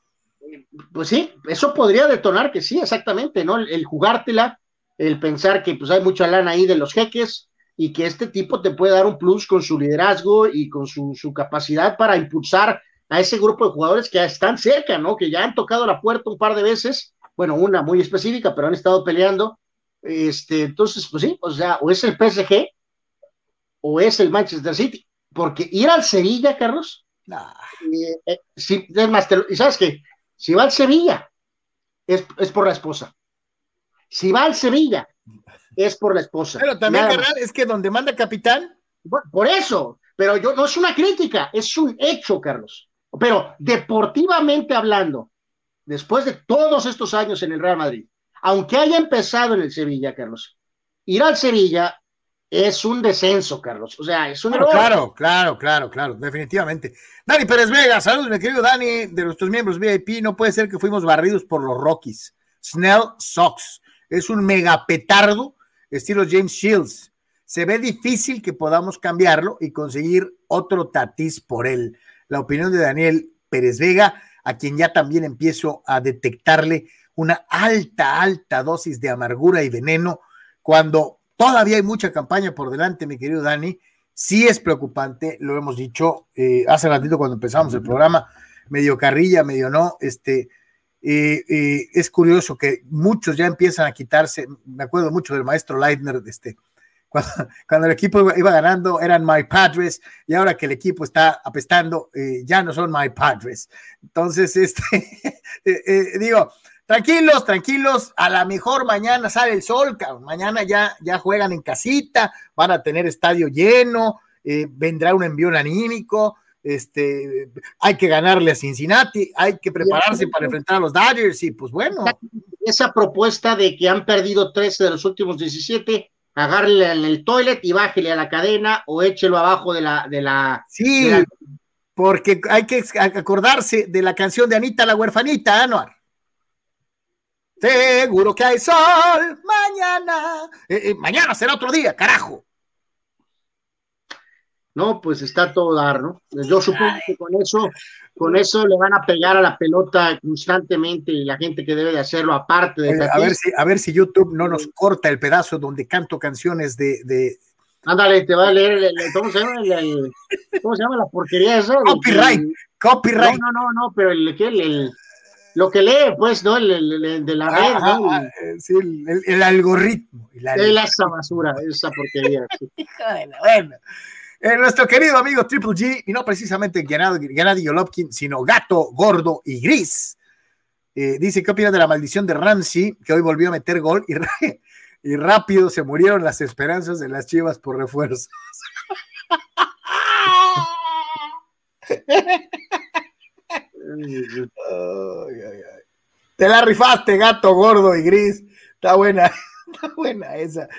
Pues sí, eso podría detonar que sí, exactamente, ¿no? El, el jugártela, el pensar que pues hay mucha lana ahí de los jeques, y que este tipo te puede dar un plus con su liderazgo y con su, capacidad para impulsar a ese grupo de jugadores que están cerca, ¿no? Que ya han tocado la puerta un par de veces, bueno, una muy específica, pero han estado peleando. Este, entonces, pues sí, o sea, o es el PSG o es el Manchester City, porque ir al Sevilla, Carlos, eh, eh, sí, es más, y sabes qué, si va al Sevilla, es, es por la esposa. Si va al Sevilla, es por la esposa. Pero también, es que donde manda capitán. Por eso, pero yo no es una crítica, es un hecho, Carlos. Pero deportivamente hablando, después de todos estos años en el Real Madrid, aunque haya empezado en el Sevilla, Carlos, ir al Sevilla es un descenso, Carlos. O sea, es un Claro, claro, claro, claro, definitivamente. Dani Pérez Vega, saludos, mi querido Dani, de nuestros miembros VIP. No puede ser que fuimos barridos por los Rockies. Snell Sox es un megapetardo estilo James Shields. Se ve difícil que podamos cambiarlo y conseguir otro Tatis por él. La opinión de Daniel Pérez Vega, a quien ya también empiezo a detectarle una alta, alta dosis de amargura y veneno cuando todavía hay mucha campaña por delante, mi querido Dani. Sí es preocupante, lo hemos dicho eh, hace ratito cuando empezamos el programa, medio carrilla, medio no, este, es curioso que muchos ya empiezan a quitarse, me acuerdo mucho del maestro Leitner, este, cuando, el equipo iba, ganando eran My Padres y ahora que el equipo está apestando, eh, ya no son My Padres. Entonces, este, eh, eh, digo, tranquilos, tranquilos, a la mejor mañana sale el sol, mañana ya, ya juegan en casita, van a tener estadio lleno, vendrá un envío anímico, este, hay que ganarle a Cincinnati, hay que prepararse para enfrentar a los Dodgers y pues bueno. Esa propuesta de que han perdido 13 de los últimos 17, agárrele en el toilet y bájele a la cadena o échelo abajo de la... De la sí, porque hay que acordarse de la canción de Anita la huerfanita, Anuar. Seguro que hay sol mañana. Eh, eh, mañana será otro día, carajo. No, pues está todo dar, ¿no? Yo supongo que con eso, con eso le van a pegar a la pelota constantemente y la gente que debe de hacerlo aparte de... a, ver si, a ver si YouTube no nos corta el pedazo donde canto canciones de... de... Ándale, te va a leer, ¿cómo, se llama ¿cómo se llama la porquería esa? Copyright, copyright. No, no, no, no, pero el, el, lo que lee, pues, ¿no? El, de la red, ¿no? Ah, sí, el, algoritmo. La, esa basura, esa porquería. bueno. Eh, nuestro querido amigo Triple G, y no precisamente Gennady Golovkin, sino Gato, Gordo y Gris, eh, dice, ¿qué opinas de la maldición de Ramsey, que hoy volvió a meter gol y, y rápido se murieron las esperanzas de las chivas por refuerzos? Te la rifaste, gato gordo y gris. Está buena, está buena esa.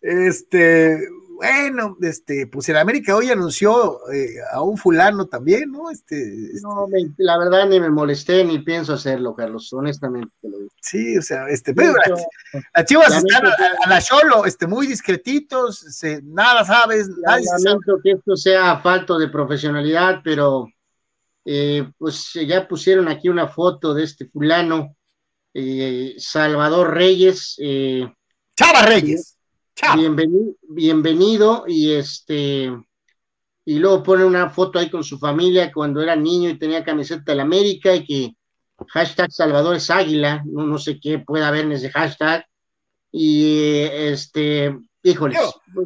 Este, bueno, este, pues el América hoy anunció eh, a un fulano también, ¿no? Este, este, No, la verdad ni me molesté ni pienso hacerlo, Carlos, honestamente te lo digo. Sí, o sea, este, pero las, chivas están a, la cholo, este, muy discretitos, nada sabes. Lamento que esto sea falto de profesionalidad, pero eh, pues ya pusieron aquí una foto de este fulano, eh, Salvador Reyes. Chava Reyes Bienvenido, bienvenido y este y luego pone una foto ahí con su familia cuando era niño y tenía camiseta la América y que hashtag Salvador es Águila, no, no sé qué puede haber en ese hashtag. Y este, híjoles.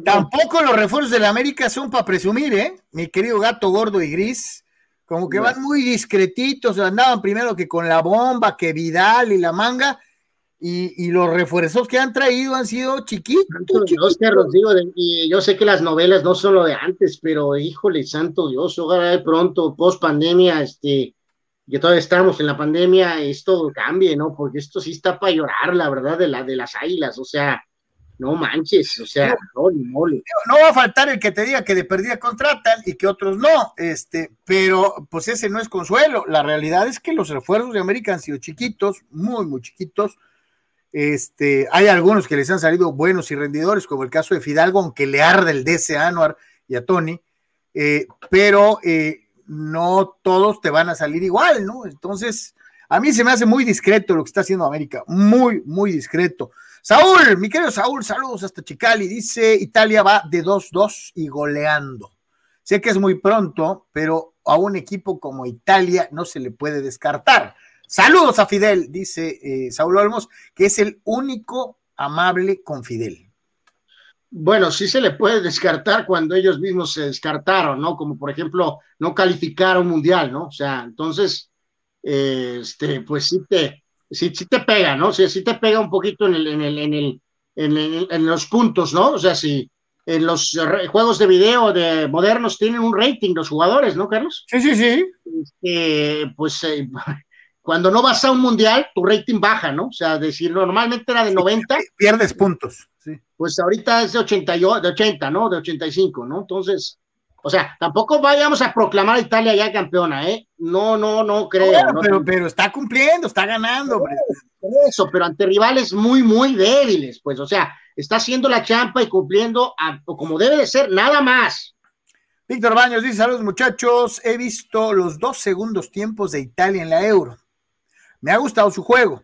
tampoco los refuerzos de la América son para presumir, ¿eh? Mi querido gato gordo y gris, como que van muy discretitos, andaban primero que con la bomba, que Vidal y la manga, y, los refuerzos que han traído han sido chiquitos. y yo sé que las novelas no son lo de antes, pero híjole, santo Dios, ojalá de pronto, post pandemia, este, que todavía estamos en la pandemia, esto cambie, ¿no? Porque esto sí está para llorar, la verdad, de, la, de las águilas, o sea, no manches, o sea, no, no, va a faltar el que te diga que de perdida contratan y que otros no, este, pero pues ese no es consuelo. La realidad es que los refuerzos de América han sido chiquitos, muy, muy chiquitos este, hay algunos que les han salido buenos y rendidores, como el caso de Fidalgo, aunque le arde el DC a Anuar y a Tony, eh, pero eh, no todos te van a salir igual, ¿no? Entonces, a mí se me hace muy discreto lo que está haciendo América, muy, muy discreto. Saúl, mi querido Saúl, saludos hasta Chicali, dice Italia va de 2-2 y goleando. Sé que es muy pronto, pero a un equipo como Italia no se le puede descartar. Saludos a Fidel, dice eh, Saúl Olmos, que es el único amable con Fidel. Bueno, sí se le puede descartar cuando ellos mismos se descartaron, ¿no? Como por ejemplo, no calificar a un mundial, ¿no? O sea, entonces, este, pues sí te, sí, te pega, ¿no? Sea, sí te pega un poquito en el, en el, en el, en, los puntos, ¿no? O sea, si en los juegos de video de modernos tienen un rating los jugadores, ¿no, Carlos? Sí, sí, sí. Este, pues eh, cuando no vas a un mundial, tu rating baja, ¿no? O sea, decir, normalmente era de 90. Pierdes puntos, sí. Pues ahorita es de 80, de 80, ¿no? De 85, ¿no? Entonces, o sea, tampoco vayamos a proclamar a Italia ya campeona, ¿eh? No, no, no creo. pero, pero está cumpliendo, está ganando. Eso, pero ante rivales muy, muy débiles, pues, o sea, está haciendo la champa y cumpliendo como debe de ser, nada más. Víctor Baños dice, saludos muchachos, he visto los dos segundos tiempos de Italia en la Euro. Me ha gustado su juego.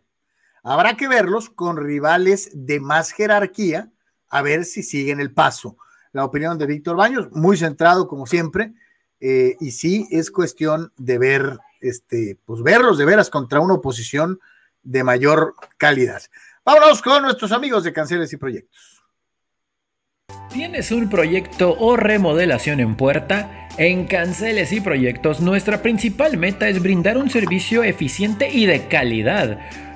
Habrá que verlos con rivales de más jerarquía, a ver si siguen el paso. La opinión de Víctor Baños, muy centrado como siempre, eh, y sí es cuestión de ver, este, pues verlos de veras contra una oposición de mayor calidad. Vámonos con nuestros amigos de Canceles y Proyectos. ¿Tienes un proyecto o remodelación en puerta? En Canceles y Proyectos, nuestra principal meta es brindar un servicio eficiente y de calidad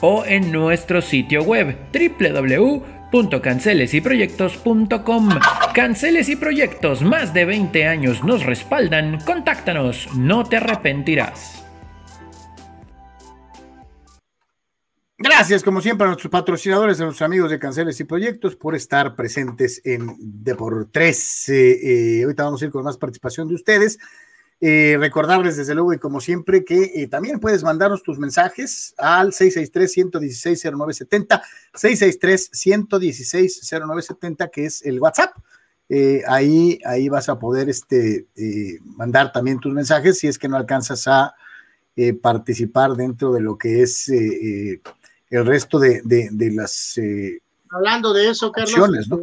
o en nuestro sitio web www.cancelesyproyectos.com. Canceles y proyectos, más de 20 años nos respaldan. Contáctanos, no te arrepentirás. Gracias, como siempre, a nuestros patrocinadores, a nuestros amigos de Canceles y Proyectos por estar presentes en Depor 3. Eh, eh, ahorita vamos a ir con más participación de ustedes. Eh, recordarles desde luego y como siempre que también puedes mandarnos tus mensajes al 663-116-0970, 663-116-0970, que es el WhatsApp. ahí, ahí vas a poder este, mandar también tus mensajes si es que no alcanzas a participar dentro de lo que es el resto de, las... Eh, Hablando de eso, Carlos, ¿no?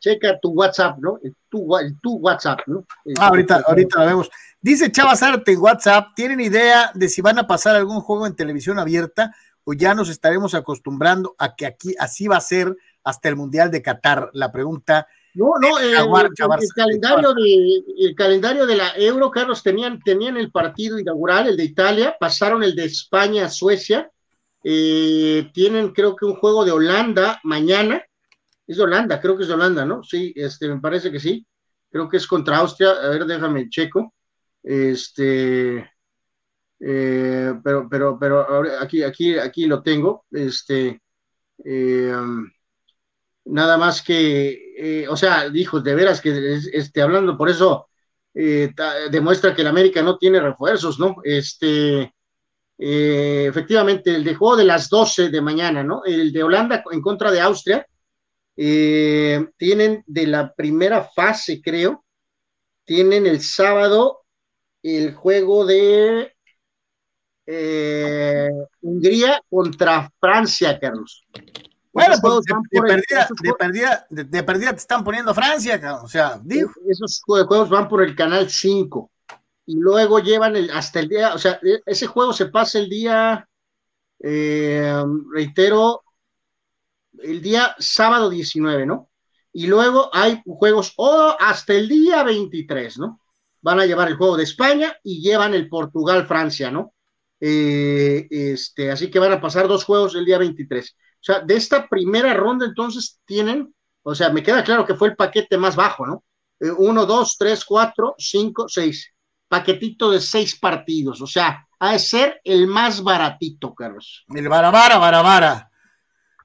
checa tu WhatsApp, ¿no? Tu, tu WhatsApp, ¿no? Ah, ahorita, ahorita lo vemos. Dice Chava Arte en WhatsApp, ¿tienen idea de si van a pasar algún juego en televisión abierta o ya nos estaremos acostumbrando a que aquí así va a ser hasta el Mundial de Qatar? La pregunta... No, no, el, calendario de, el calendario de la Euro, Carlos, tenían, tenían el partido inaugural, el de Italia, pasaron el de España, Suecia, eh, tienen, creo que un juego de Holanda mañana. Es de Holanda, creo que es de Holanda, ¿no? Sí, este, me parece que sí. Creo que es contra Austria. A ver, déjame checo. Este, eh, pero, pero, pero aquí, aquí, aquí lo tengo. Este, eh, nada más que, o sea, dijo, de veras que este, hablando, por eso demuestra que el América no tiene refuerzos, ¿no? Este, eh, efectivamente, el de juego de las 12 de mañana, ¿no? El de Holanda en contra de Austria. Eh, tienen de la primera fase, creo. Tienen el sábado el juego de eh, Hungría contra Francia, Carlos. Bueno, pues de, perdida, de, perdida, te están poniendo Francia, o sea, digo. Esos juegos van por el canal 5 y luego llevan el, hasta el día, o sea, e, ese juego se pasa el día, eh, reitero, el día sábado 19, ¿no? Y luego hay juegos oh, hasta el día 23, ¿no? Van a llevar el juego de España y llevan el Portugal-Francia, ¿no? Eh, este, así que van a pasar dos juegos el día 23. O sea, de esta primera ronda entonces tienen, o sea, me queda claro que fue el paquete más bajo, ¿no? Eh, uno, dos, tres, cuatro, cinco, seis paquetito de seis partidos, o sea, ha de ser el más baratito, Carlos. El barabara, barabara.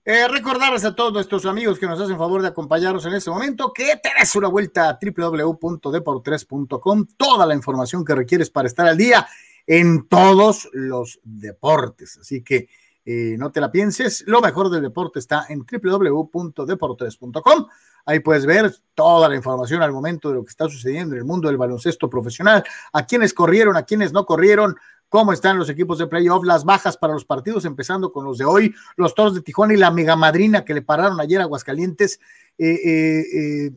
Eh, recordarles a todos nuestros amigos que nos hacen favor de acompañarnos en este momento que te des una vuelta a www.deportres.com, toda la información que requieres para estar al día en todos los deportes. Así que eh, no te la pienses, lo mejor del deporte está en www.deportres.com. Ahí puedes ver toda la información al momento de lo que está sucediendo en el mundo del baloncesto profesional, a quienes corrieron, a quienes no corrieron, cómo están los equipos de playoff, las bajas para los partidos, empezando con los de hoy, los toros de Tijuana y la mega madrina que le pararon ayer a Aguascalientes, eh, eh, eh,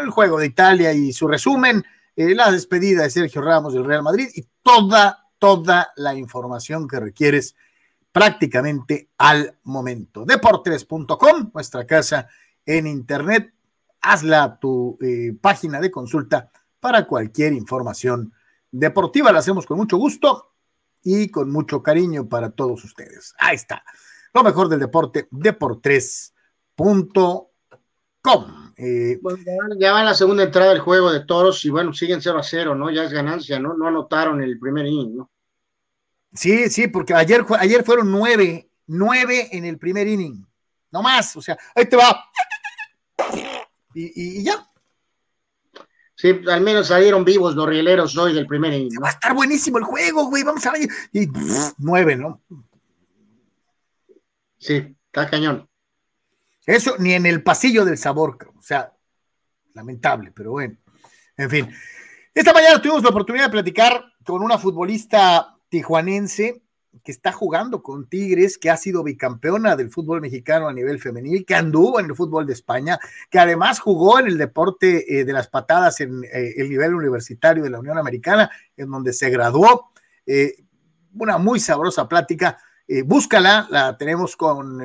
el juego de Italia y su resumen, la despedida de Sergio Ramos del Real Madrid y toda, toda la información que requieres prácticamente al momento. Deportes.com, nuestra casa en Internet. Hazla tu página de consulta para cualquier información deportiva. La hacemos con mucho gusto y con mucho cariño para todos ustedes. Ahí está. Lo mejor del deporte, deportres.com. Eh, ya va en la segunda entrada del juego de toros y bueno, siguen 0 a 0, ¿no? Ya es ganancia, ¿no? No anotaron el primer inning, ¿no? Sí, sí, porque ayer, ayer fueron nueve, nueve en el primer inning. No más, o sea, ahí te va y, ya. Sí, al menos salieron vivos los rieleros hoy del primer inning. Va a estar buenísimo el juego, güey. Vamos a ver. Y nueve, ¿no? Sí, está cañón. Eso ni en el pasillo del sabor, o sea, lamentable, pero bueno. En fin. Esta mañana tuvimos la oportunidad de platicar con una futbolista tijuanense que está jugando con Tigres, que ha sido bicampeona del fútbol mexicano a nivel femenil, que anduvo en el fútbol de España, que además jugó en el deporte eh, de las patadas en eh, el nivel universitario de la Unión Americana, en donde se graduó. Eh, una muy sabrosa plática. búscala, la tenemos con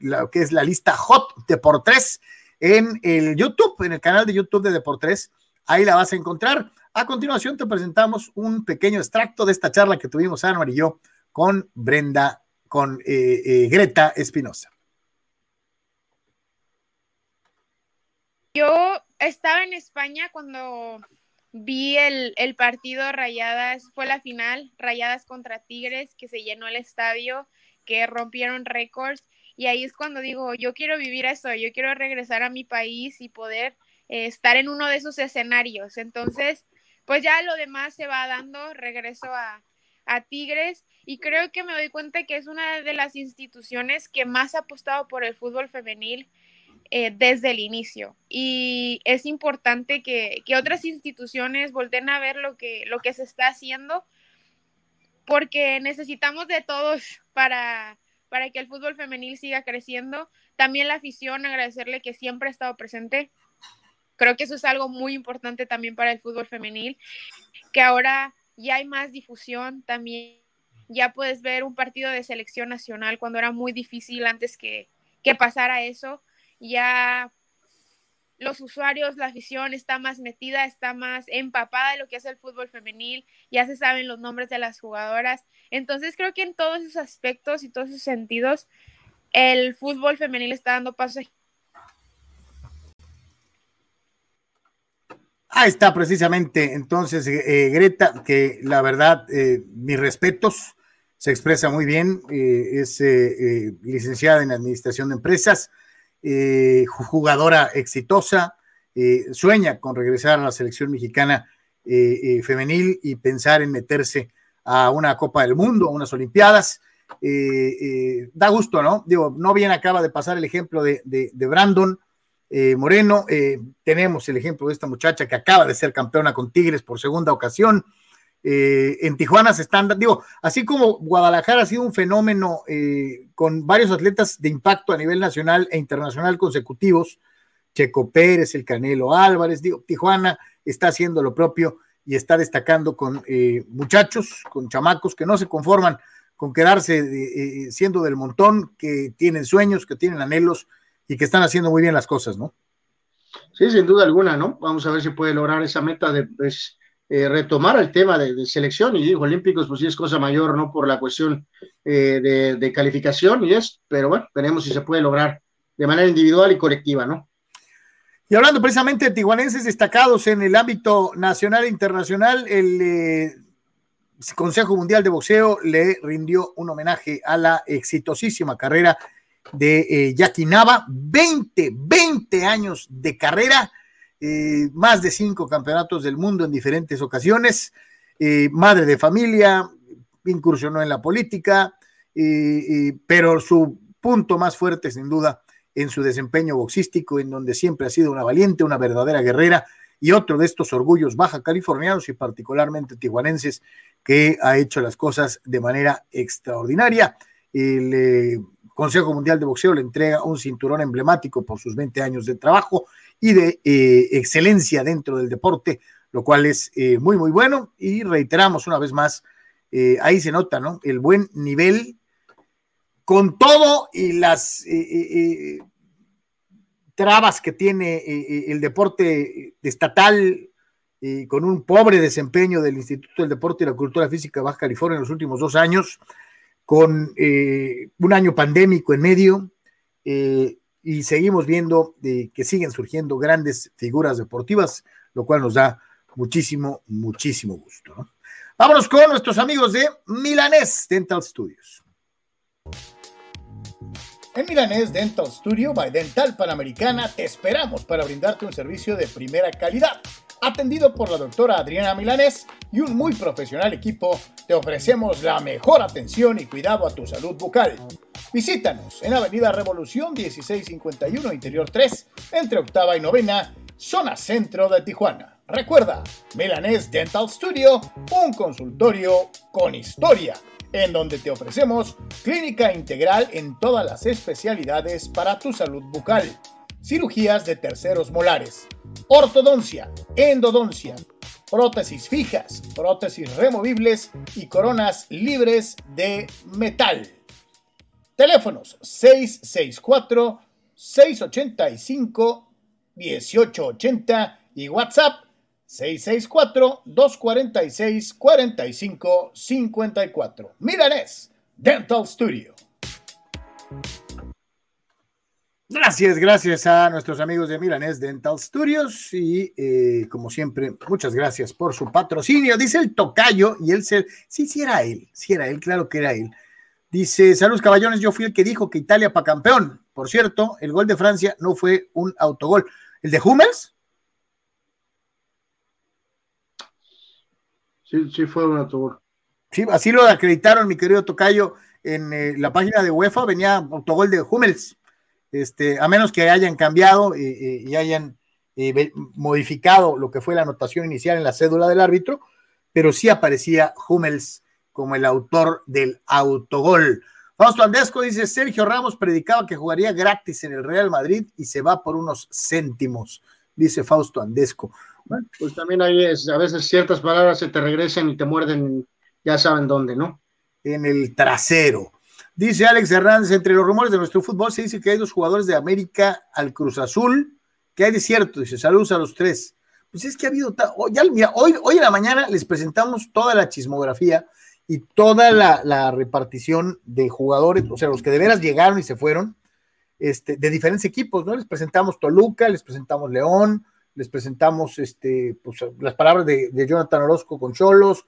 lo que es la lista Hot de por tres en el YouTube, en el canal de YouTube de Deportes. Ahí la vas a encontrar. A continuación te presentamos un pequeño extracto de esta charla que tuvimos Anuar y yo con Brenda con Greta Espinosa. Yo estaba en España cuando vi el, partido Rayadas, fue la final, Rayadas contra Tigres, que se llenó el estadio, que rompieron récords. Y ahí es cuando digo, yo quiero vivir eso, yo quiero regresar a mi país y poder eh, estar en uno de esos escenarios. Entonces, pues ya lo demás se va dando, regreso a, a Tigres y creo que me doy cuenta que es una de las instituciones que más ha apostado por el fútbol femenil eh, desde el inicio. Y es importante que, otras instituciones volteen a ver lo que, lo que se está haciendo, porque necesitamos de todos para, para que el fútbol femenil siga creciendo. También la afición, agradecerle que siempre ha estado presente. Creo que eso es algo muy importante también para el fútbol femenil, que ahora ya hay más difusión también. Ya puedes ver un partido de selección nacional cuando era muy difícil antes que, que pasara eso ya los usuarios, la afición está más metida, está más empapada de lo que es el fútbol femenil, ya se saben los nombres de las jugadoras. Entonces creo que en todos esos aspectos y todos esos sentidos, el fútbol femenil está dando pasos. Ahí está precisamente entonces eh, Greta, que la verdad, eh, mis respetos, se expresa muy bien, eh, es licenciada en Administración de Empresas eh, jugadora exitosa, eh, sueña con regresar a la selección mexicana eh, femenil y pensar en meterse a una Copa del Mundo, a unas Olimpiadas. da gusto, ¿no? Digo, no bien acaba de pasar el ejemplo de Brandon Moreno, tenemos el ejemplo de esta muchacha que acaba de ser campeona con Tigres por segunda ocasión. Eh, en Tijuana se están, digo, así como Guadalajara ha sido un fenómeno eh, con varios atletas de impacto a nivel nacional e internacional consecutivos, Checo Pérez, el Canelo Álvarez, digo, Tijuana está haciendo lo propio y está destacando con eh, muchachos, con chamacos que no se conforman con quedarse siendo del montón, que tienen sueños, que tienen anhelos y que están haciendo muy bien las cosas, ¿no? Sí, sin duda alguna, ¿no? Vamos a ver si puede lograr esa meta de pues, eh, retomar el tema de, selección y digo, olímpicos, pues sí es cosa mayor, ¿no? Por la cuestión eh, de, calificación y es, pero bueno, veremos si se puede lograr de manera individual y colectiva, ¿no? Y hablando precisamente de tijuanenses destacados en el ámbito nacional e internacional, el eh, Consejo Mundial de Boxeo le rindió un homenaje a la exitosísima carrera de Jackie Nava, 20, 20 años de carrera eh, más de cinco campeonatos del mundo en diferentes ocasiones, eh, madre de familia, incursionó en la política, eh, pero su punto más fuerte, sin duda, en su desempeño boxístico, en donde siempre ha sido una valiente, una verdadera guerrera y otro de estos orgullos baja californianos y particularmente tijuanenses que ha hecho las cosas de manera extraordinaria. El Consejo Mundial de Boxeo le entrega un cinturón emblemático por sus 20 años de trabajo y de eh, excelencia dentro del deporte, lo cual es eh, muy, muy bueno. Y reiteramos una vez más, eh, ahí se nota, ¿no? El buen nivel con todo y las trabas que tiene el deporte estatal con un pobre desempeño del Instituto del Deporte y la Cultura Física de Baja California en los últimos dos años, con un año pandémico en medio, y seguimos viendo que siguen surgiendo grandes figuras deportivas, lo cual nos da muchísimo, muchísimo gusto. Vámonos con nuestros amigos de Milanés Dental Studios. En Milanés Dental Studio by Dental Panamericana te esperamos para brindarte un servicio de primera calidad. Atendido por la doctora Adriana Milanés y un muy profesional equipo, te ofrecemos la mejor atención y cuidado a tu salud bucal. Visítanos en Avenida Revolución 1651, Interior 3, entre octava y novena, zona centro de Tijuana. Recuerda, Melanés Dental Studio, un consultorio con historia, en donde te ofrecemos clínica integral en todas las especialidades para tu salud bucal, cirugías de terceros molares, ortodoncia, endodoncia, prótesis fijas, prótesis removibles y coronas libres de metal. Teléfonos 664-685-1880 y WhatsApp 664-246-4554. Milanés Dental Studio. Gracias, gracias a nuestros amigos de Milanés Dental Studios y eh, como siempre, muchas gracias por su patrocinio. Dice el tocayo y él se... Sí, sí era él, sí era él, claro que era él. Dice, saludos caballones, yo fui el que dijo que Italia para campeón. Por cierto, el gol de Francia no fue un autogol. ¿El de Hummels? Sí, sí fue un autogol. Sí, así lo acreditaron, mi querido Tocayo, en eh, la página de UEFA venía autogol de Hummels. Este, a menos que hayan cambiado y hayan eh, modificado lo que fue la anotación inicial en la cédula del árbitro, pero sí aparecía Hummels como el autor del autogol. Fausto Andesco dice, Sergio Ramos predicaba que jugaría gratis en el Real Madrid y se va por unos céntimos, dice Fausto Andesco. Bueno, pues también hay a veces ciertas palabras se te regresan y te muerden, ya saben dónde, ¿no? En el trasero. Dice Alex Hernández, entre los rumores de nuestro fútbol se dice que hay dos jugadores de América al Cruz Azul, que hay de cierto, dice, saludos a los tres. Pues es que ha habido, ya, mira, hoy, hoy en la mañana les presentamos toda la chismografía y toda la, repartición de jugadores, o sea, los que de veras llegaron y se fueron, este, de diferentes equipos, ¿no? Les presentamos Toluca, les presentamos León, les presentamos este, pues, las palabras de Jonathan Orozco con Cholos,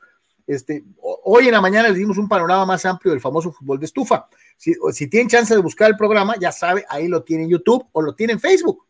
este, hoy en la mañana les dimos un panorama más amplio del famoso fútbol de estufa. Si, si tienen chance de buscar el programa, ya sabe, ahí lo tiene en YouTube o lo tiene en Facebook.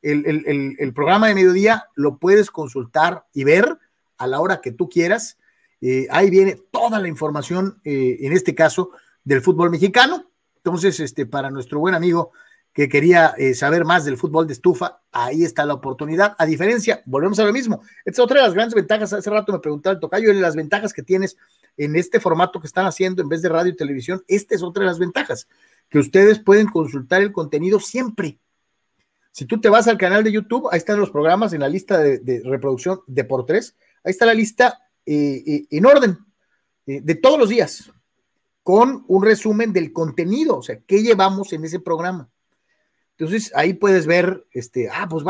El, programa de mediodía lo puedes consultar y ver a la hora que tú quieras. Eh, ahí viene toda la información, eh, en este caso, del fútbol mexicano. Entonces, este, para nuestro buen amigo que quería eh, saber más del fútbol de estufa, ahí está la oportunidad. A diferencia, volvemos a lo mismo. Esta es otra de las grandes ventajas. Hace rato me preguntaba el tocayo las ventajas que tienes en este formato que están haciendo en vez de radio y televisión. Esta es otra de las ventajas, que ustedes pueden consultar el contenido siempre. Si tú te vas al canal de YouTube, ahí están los programas en la lista de, reproducción de por tres. Ahí está la lista eh, eh, en orden de todos los días, con un resumen del contenido, o sea, qué llevamos en ese programa. Entonces ahí puedes ver, este, ah, pues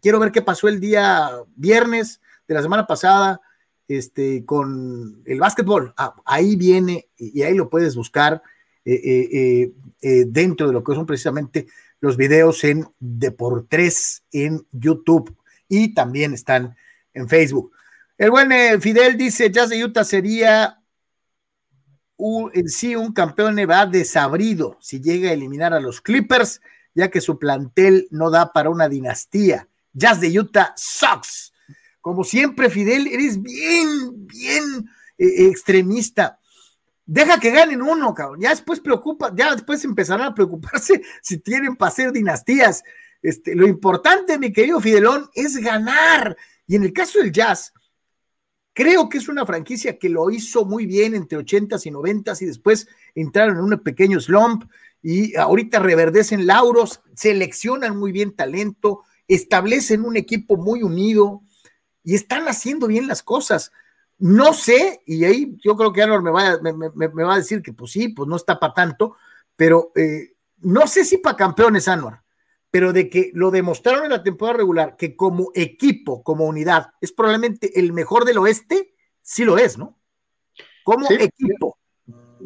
quiero ver qué pasó el día viernes de la semana pasada, este, con el básquetbol. Ah, ahí viene y, ahí lo puedes buscar eh, eh, eh, dentro de lo que son precisamente los videos en Deportes en YouTube y también están en Facebook. El buen Fidel dice, Jazz de Utah sería en sí un campeón va desabrido si llega a eliminar a los Clippers ya que su plantel no da para una dinastía. Jazz de Utah sucks. Como siempre, Fidel, eres bien, bien eh, extremista. Deja que ganen uno, cabrón. Ya después preocupa, ya después empezarán a preocuparse si tienen para hacer dinastías. Este, lo importante, mi querido Fidelón, es ganar. Y en el caso del Jazz, creo que es una franquicia que lo hizo muy bien entre 80s y 90s y después entraron en un pequeño slump y ahorita reverdecen lauros, seleccionan muy bien talento, establecen un equipo muy unido y están haciendo bien las cosas. No sé, y ahí yo creo que Anor me va, me, va a decir que pues sí, pues no está para tanto, pero eh, no sé si para campeones, Anwar, pero de que lo demostraron en la temporada regular, que como equipo, como unidad, es probablemente el mejor del oeste, sí lo es, ¿no? Como equipo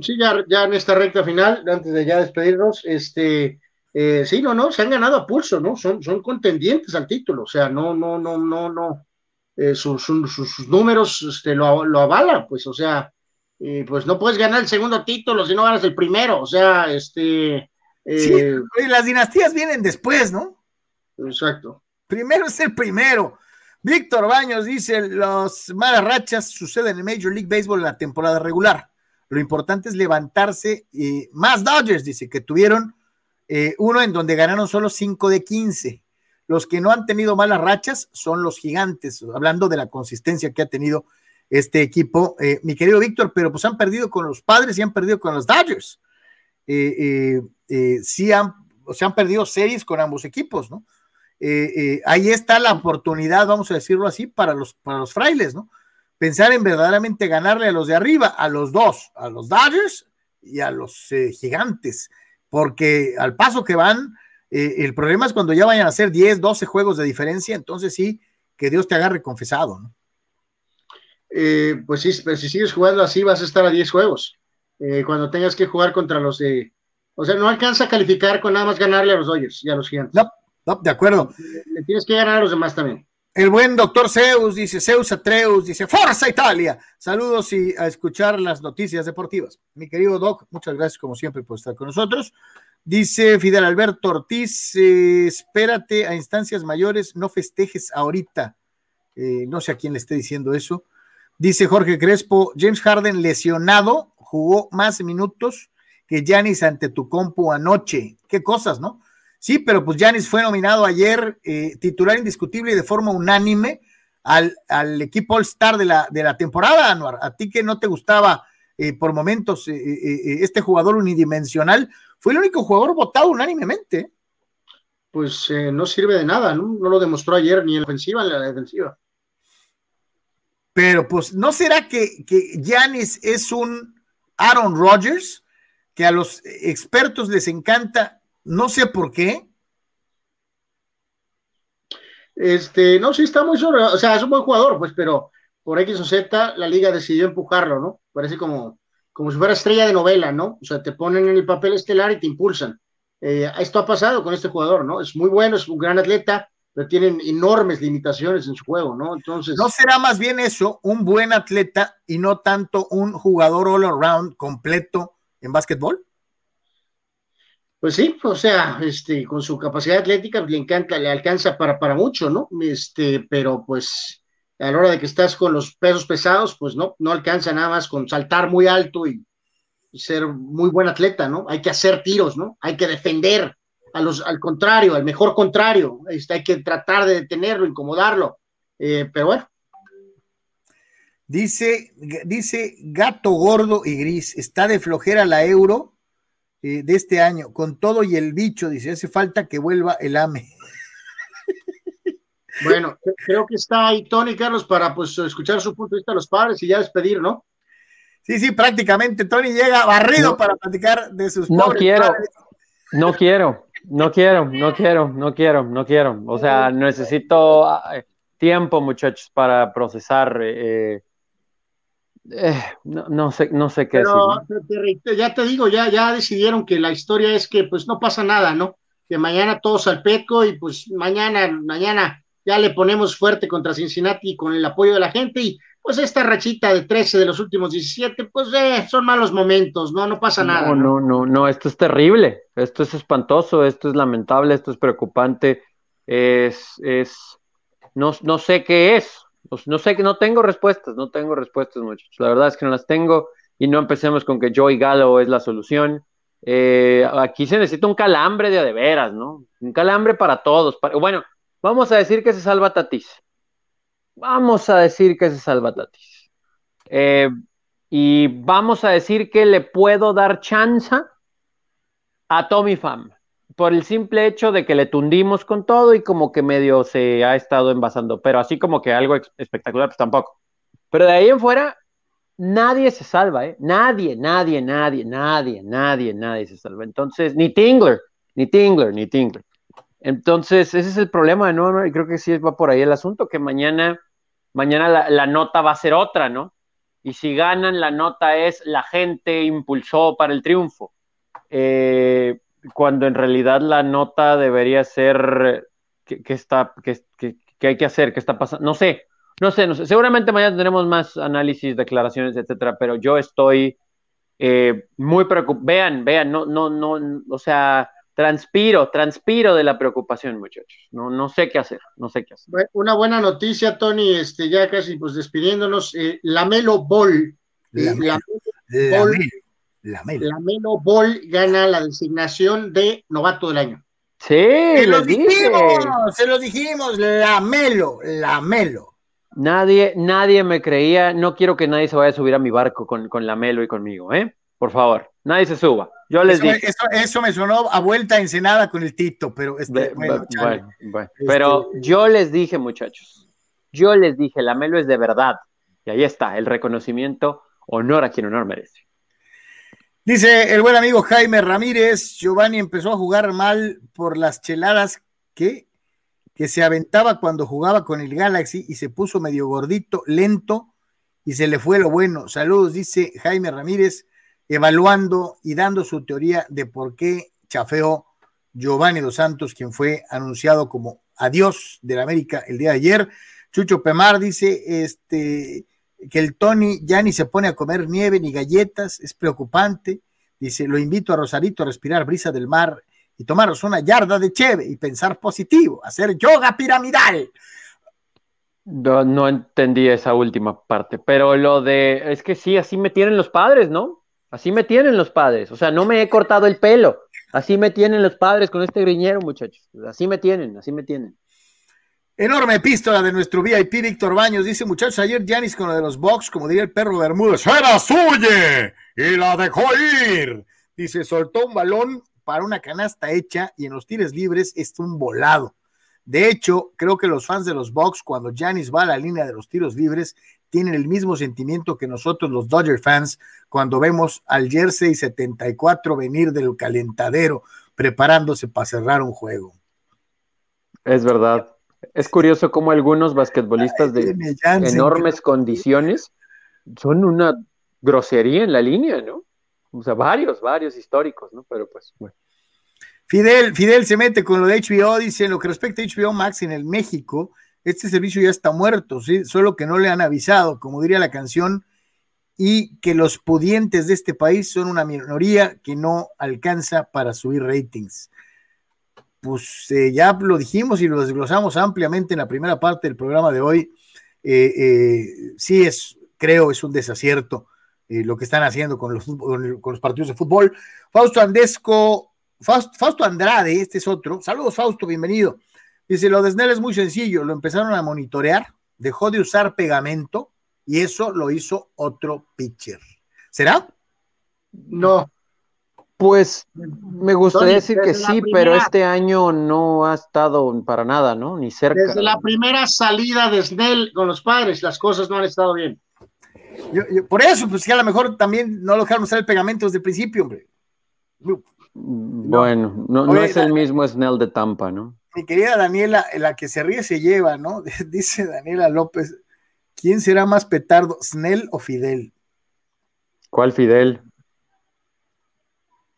sí, ya, ya en esta recta final, antes de ya despedirnos, este, eh, sí, no, no, se han ganado a pulso, ¿no? Son, son contendientes al título, o sea, no, no, no, no, no, eh, sus, sus, números este, lo, lo avalan, pues, o sea, eh, pues no puedes ganar el segundo título si no ganas el primero, o sea, este... sí, las dinastías vienen después, ¿no? Exacto. Primero es el primero. Víctor Baños dice, los malas rachas suceden en Major League Baseball en la temporada regular. Lo importante es levantarse. y más Dodgers, dice, que tuvieron eh, uno en donde ganaron solo 5 de 15. Los que no han tenido malas rachas son los gigantes, hablando de la consistencia que ha tenido este equipo, eh, mi querido Víctor, pero pues han perdido con los padres y han perdido con los Dodgers. Eh, sí han, o han perdido series con ambos equipos, ¿no? ahí está la oportunidad, vamos a decirlo así, para los, para los frailes, ¿no? Pensar en verdaderamente ganarle a los de arriba, a los dos, a los Dodgers y a los eh, gigantes, porque al paso que van, eh, el problema es cuando ya vayan a hacer 10, 12 juegos de diferencia, entonces sí, que Dios te agarre confesado, ¿no? Eh, pues sí, pero si sigues jugando así vas a estar a 10 juegos. cuando tengas que jugar contra los de O sea, no alcanza a calificar con nada más ganarle a los Dodgers y a los Gigantes. No, no, de acuerdo. Le tienes que ganar a los demás también. El buen doctor Zeus dice, Zeus Atreus dice, Forza Italia. Saludos y a escuchar las noticias deportivas. Mi querido Doc, muchas gracias como siempre por estar con nosotros. Dice Fidel Alberto Ortiz, eh, espérate a instancias mayores, no festejes ahorita. Eh, no sé a quién le esté diciendo eso. Dice Jorge Crespo, James Harden lesionado, jugó más minutos que Yanis ante tu compu anoche. Qué cosas, ¿no? Sí, pero pues Yanis fue nominado ayer eh, titular indiscutible y de forma unánime al, al equipo All-Star de la, de la temporada, Anuar. A ti que no te gustaba eh, por momentos eh, este jugador unidimensional, fue el único jugador votado unánimemente. Pues no sirve de nada, ¿no? No lo demostró ayer ni en la ofensiva ni en la defensiva. Pero pues, ¿no será que, que Giannis es un Aaron Rodgers? Que a los expertos les encanta, no sé por qué. Este, no, sí está muy sobre, o sea, es un buen jugador, pues, pero por X o Z la liga decidió empujarlo, ¿no? Parece como, como si fuera estrella de novela, ¿no? O sea, te ponen en el papel estelar y te impulsan. Eh, esto ha pasado con este jugador, ¿no? Es muy bueno, es un gran atleta, pero tienen enormes limitaciones en su juego, ¿no? Entonces. ¿No será más bien eso, un buen atleta y no tanto un jugador all around completo en básquetbol? Pues sí, o sea, este, con su capacidad atlética le encanta, le alcanza para, para mucho, ¿no? Este, pero pues a la hora de que estás con los pesos pesados, pues no, no alcanza nada más con saltar muy alto y, ser muy buen atleta, ¿no? Hay que hacer tiros, ¿no? Hay que defender, los, al contrario, al mejor contrario. Este, hay que tratar de detenerlo, incomodarlo. Eh, pero bueno. Dice, dice Gato Gordo y Gris, está de flojera la euro eh, de este año, con todo y el bicho, dice, hace falta que vuelva el AME. Bueno, creo que está ahí Tony Carlos para pues escuchar su punto de vista a los padres y ya despedir, ¿no? Sí, sí, prácticamente Tony llega barrido para platicar de sus no quiero, No quiero, no quiero, no quiero, no quiero, no quiero. O sea, necesito ah, tiempo, muchachos, para procesar. Eh, eh, no, sé, no sé qué decir. ya te digo, ya, ya decidieron que la historia es que pues no pasa nada, ¿no? Que mañana todos al peco y pues mañana, mañana ya le ponemos fuerte contra Cincinnati con el apoyo de la gente y pues esta rachita de 13 de los últimos 17, pues eh, son malos momentos, ¿no? No pasa nada. No, no, no, no, esto es terrible, esto es espantoso, esto es lamentable, esto es preocupante, es, es, no, no sé qué es, no sé que no tengo respuestas, no tengo respuestas, muchachos, la verdad es que no las tengo y no empecemos con que Joey Gallo es la solución. Eh, aquí se necesita un calambre de de veras, ¿no? Un calambre para todos. bueno, vamos a decir que se salva Tatis Vamos a decir que se salva Tatis. Eh, y vamos a decir que le puedo dar chance a Tommy Pham por el simple hecho de que le tundimos con todo y como que medio se ha estado envasando, pero así como que algo espectacular, pues tampoco. Pero de ahí en fuera, nadie se salva, ¿eh? Nadie, nadie, nadie, nadie, nadie, nadie se salva. Entonces, ni Tingler, ni Tingler, ni Tingler. Entonces, ese es el problema, ¿no? Y creo que sí va por ahí el asunto, que mañana mañana la, nota va a ser otra, ¿no? Y si ganan, la nota es la gente impulsó para el triunfo. Eh, cuando en realidad la nota debería ser ¿qué, está, qué, hay que hacer, qué está pasando, no sé, no sé, no sé. Seguramente mañana tendremos más análisis, declaraciones, etcétera, pero yo estoy eh, muy preocupado. Vean, vean, no, no, no, o sea, transpiro, transpiro de la preocupación, muchachos. No, no sé qué hacer, no sé qué hacer. Una buena noticia, Tony, este, ya casi pues despidiéndonos, eh, Lamelo Ball. Eh, Lamelo, Ball gana la designación de novato del año. Sí, se lo dijimos, se lo dijimos, Lamelo, Lamelo. Nadie, nadie me creía, no quiero que nadie se vaya a subir a mi barco con, con Lamelo y conmigo, ¿eh? Por favor, nadie se suba. Yo les eso, dije. Eso, me sonó a vuelta encenada con el Tito, pero este, bueno, Pero este, yo les dije, muchachos, yo les dije, la Melo es de verdad. Y ahí está, el reconocimiento, honor a quien honor merece. Dice el buen amigo Jaime Ramírez, Giovanni empezó a jugar mal por las cheladas que, que se aventaba cuando jugaba con el Galaxy y se puso medio gordito, lento y se le fue lo bueno. Saludos, dice Jaime Ramírez evaluando y dando su teoría de por qué chafeó Giovanni Dos Santos, quien fue anunciado como adiós del América el día de ayer. Chucho Pemar dice este, que el Tony ya ni se pone a comer nieve ni galletas, es preocupante. Dice, lo invito a Rosarito a respirar brisa del mar y tomaros una yarda de cheve y pensar positivo, hacer yoga piramidal. No, no entendí esa última parte, pero lo de, es que sí, así me tienen los padres, ¿no? Así me tienen los padres, o sea, no me he cortado el pelo, así me tienen los padres con este griñero, muchachos, así me tienen, así me tienen. Enorme epístola de nuestro VIP Víctor Baños. Dice, muchachos, ayer Janis con lo de los box, como diría el perro Bermúdez, era suya y la dejó ir. Dice, soltó un balón para una canasta hecha y en los tires libres está un volado. De hecho, creo que los fans de los box, cuando Janis va a la línea de los tiros libres, tienen el mismo sentimiento que nosotros los Dodger fans cuando vemos al Jersey 74 venir del calentadero preparándose para cerrar un juego. Es verdad. Es curioso cómo algunos basquetbolistas de enormes condiciones son una grosería en la línea, ¿no? O sea, varios, varios históricos, ¿no? Pero pues, bueno. Fidel, Fidel se mete con lo de HBO, dice, en lo que respecta a HBO Max en el México, este servicio ya está muerto, ¿sí? Solo que no le han avisado, como diría la canción, y que los pudientes de este país son una minoría que no alcanza para subir ratings pues eh, ya lo dijimos y lo desglosamos ampliamente en la primera parte del programa de hoy. Eh, eh, sí es, creo, es un desacierto lo que están haciendo con los, partidos de fútbol. Fausto Andesco, Fausto, Andrade, este es otro. Saludos, Fausto, bienvenido. Dice, lo de Snell es muy sencillo, lo empezaron a monitorear, dejó de usar pegamento y eso lo hizo otro pitcher. ¿Será? No, pues me gustaría decir que sí, pero este año no ha estado para nada, ¿no? Ni cerca. Desde la primera salida de Snell con los padres, las cosas no han estado bien. por eso, pues que a lo mejor también no lo dejaron usar el pegamento desde el principio, hombre. Bueno, no, es el mismo Snell de Tampa, ¿no? Mi querida Daniela, la que se ríe se lleva, ¿no? Dice Daniela López, ¿quién será más petardo, Snell o Fidel? ¿Cuál Fidel?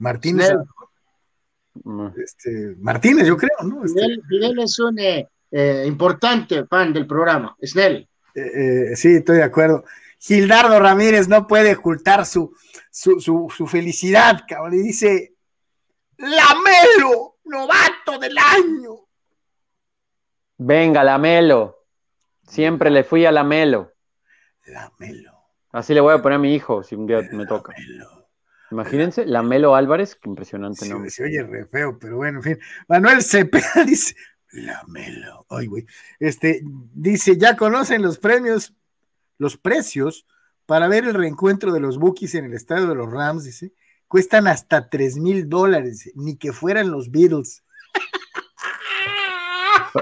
Martínez. Este, Martínez, yo creo, ¿no? Este, Fidel, es un eh, eh, importante fan del programa, Snell. Eh, sí, estoy de acuerdo. Gildardo Ramírez no puede ocultar su, su, felicidad, cabrón, y dice, Lamelo, novato del año. Venga, Lamelo. Siempre le fui a Lamelo. Lamelo. Así le voy a poner a mi hijo si un día me toca. Imagínense, la Melo Álvarez, qué impresionante nombre. Se oye re feo, pero bueno, en fin. Manuel Cepeda dice, la Melo, ay, güey. Este, dice, ya conocen los premios, los precios para ver el reencuentro de los Bookies en el estadio de los Rams, dice, cuestan hasta tres mil dólares, ni que fueran los Beatles.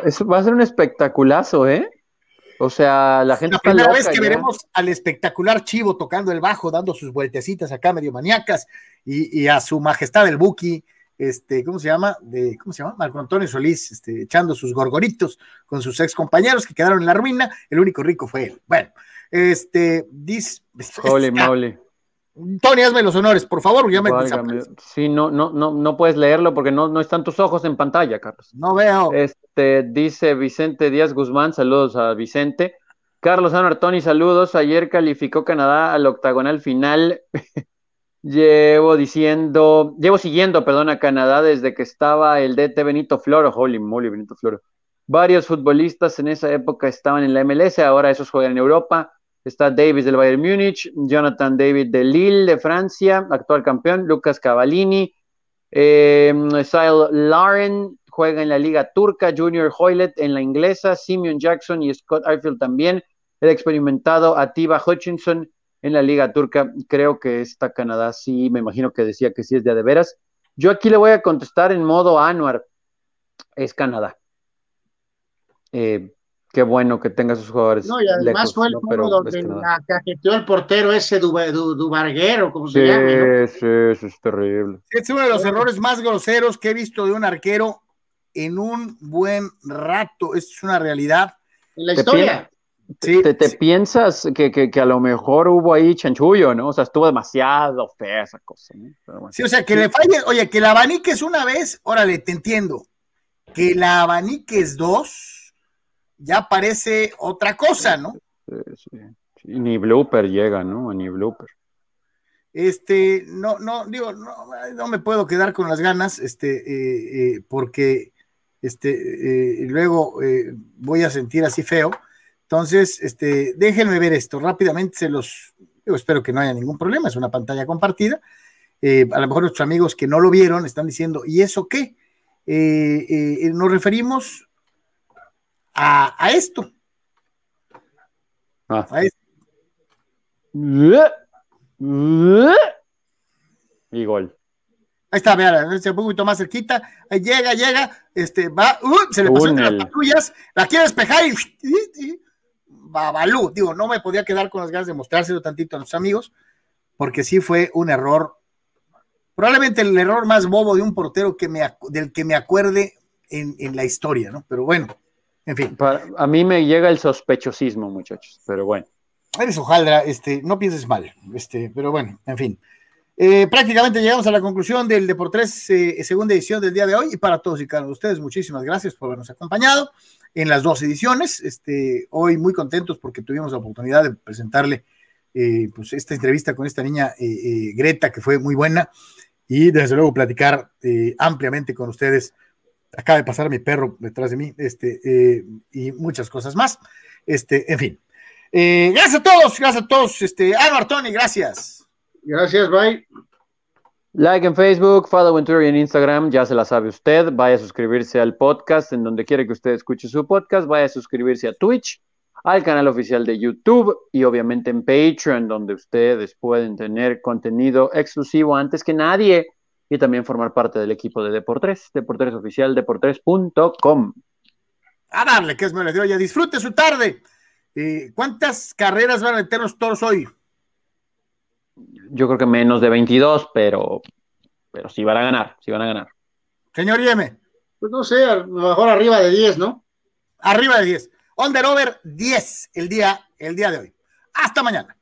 Eso va a ser un espectaculazo, ¿eh? O sea, la gente. La primera vez que veremos al espectacular Chivo tocando el bajo, dando sus vueltecitas acá medio maníacas, y, a su majestad el Buki, este, ¿cómo se llama? De, ¿Cómo se llama? Marco Antonio Solís, este, echando sus gorgoritos con sus ex compañeros que quedaron en la ruina. El único rico fue él. Bueno, este, dice. Holy moly. Tony, hazme los honores, por favor. Ya me sí, no, no, no, no puedes leerlo porque no, no están tus ojos en pantalla, Carlos. No veo. Este, dice Vicente Díaz Guzmán, saludos a Vicente. Carlos Tony, saludos. Ayer calificó Canadá al octagonal final. llevo diciendo, llevo siguiendo, perdón, a Canadá desde que estaba el DT Benito Floro. Holy moly, Benito Floro. Varios futbolistas en esa época estaban en la MLS, ahora esos juegan en Europa. Está Davis del Bayern Múnich, Jonathan David de Lille de Francia, actual campeón, Lucas Cavallini, eh, Lauren juega en la Liga Turca, Junior Hoylet en la inglesa, Simeon Jackson y Scott Arfield también, el experimentado Atiba Hutchinson en la Liga Turca. Creo que esta Canadá sí, me imagino que decía que sí es de, de veras. Yo aquí le voy a contestar en modo Anuar, es Canadá. Eh, qué bueno que tenga sus jugadores. No, y además fue el juego donde la cajeteó el portero ese Dubarguero, como se llama. Sí, sí, eso es terrible. Es uno de los errores más groseros que he visto de un arquero en un buen rato. Es una realidad. En la historia. te, te, piensas que, que, a lo mejor hubo ahí chanchullo, ¿no? O sea, estuvo demasiado fea esa cosa, ¿no? Sí, o sea, que le falle, oye, que la abaniques una vez, órale, te entiendo. Que la abaniques dos, ya parece otra cosa, ¿no? Sí, sí. ni blooper llega, ¿no? Ni blooper. Este, no, no, digo, no, me puedo quedar con las ganas, este, eh, eh, porque, este, eh, luego voy a sentir así feo entonces, este, déjenme ver esto rápidamente, se los, yo espero que no haya ningún problema, es una pantalla compartida. Eh, a lo mejor nuestros amigos que no lo vieron están diciendo, ¿y eso qué? Eh, eh, nos referimos a, esto. Ah. A esto. Y gol. Ahí está, vean, un poquito más cerquita. Ahí llega, llega, este, va, uh, se le pasó entre las patrullas, la quiere despejar y, Babalú. Digo, no me podía quedar con las ganas de mostrárselo tantito a los amigos, porque sí fue un error, probablemente el error más bobo de un portero que me, del que me acuerde en, la historia, ¿no? Pero bueno, en fin. a mí me llega el sospechosismo, muchachos, pero bueno. Eres hojaldra, este, no pienses mal, este, pero bueno, en fin. Eh, prácticamente llegamos a la conclusión del Deportes eh, segunda edición del día de hoy y para todos y cada uno de ustedes, muchísimas gracias por habernos acompañado en las dos ediciones. Este, hoy muy contentos porque tuvimos la oportunidad de presentarle eh, pues esta entrevista con esta niña eh, eh, Greta, que fue muy buena, y desde luego platicar ampliamente con ustedes. Acaba de pasar mi perro detrás de mí, este, y muchas cosas más. Este, en fin. gracias a todos, gracias a todos. Este, Álvaro Tony, gracias. Gracias, bye. Like en Facebook, follow en Twitter y en Instagram, ya se la sabe usted. Vaya a suscribirse al podcast en donde quiere que usted escuche su podcast. Vaya a suscribirse a Twitch, al canal oficial de YouTube y obviamente en Patreon, donde ustedes pueden tener contenido exclusivo antes que nadie y también formar parte del equipo de Deportes, Deportes oficial, deportes.com. A darle, que es merecido. Ya disfrute su tarde. Eh, ¿Cuántas carreras van a meter los toros hoy? yo creo que menos de 22, pero, pero sí van a ganar, sí van a ganar. Señor Yeme. Pues no sé, a lo mejor arriba de 10, ¿no? Arriba de 10. Under over 10 el día, el día de hoy. Hasta mañana.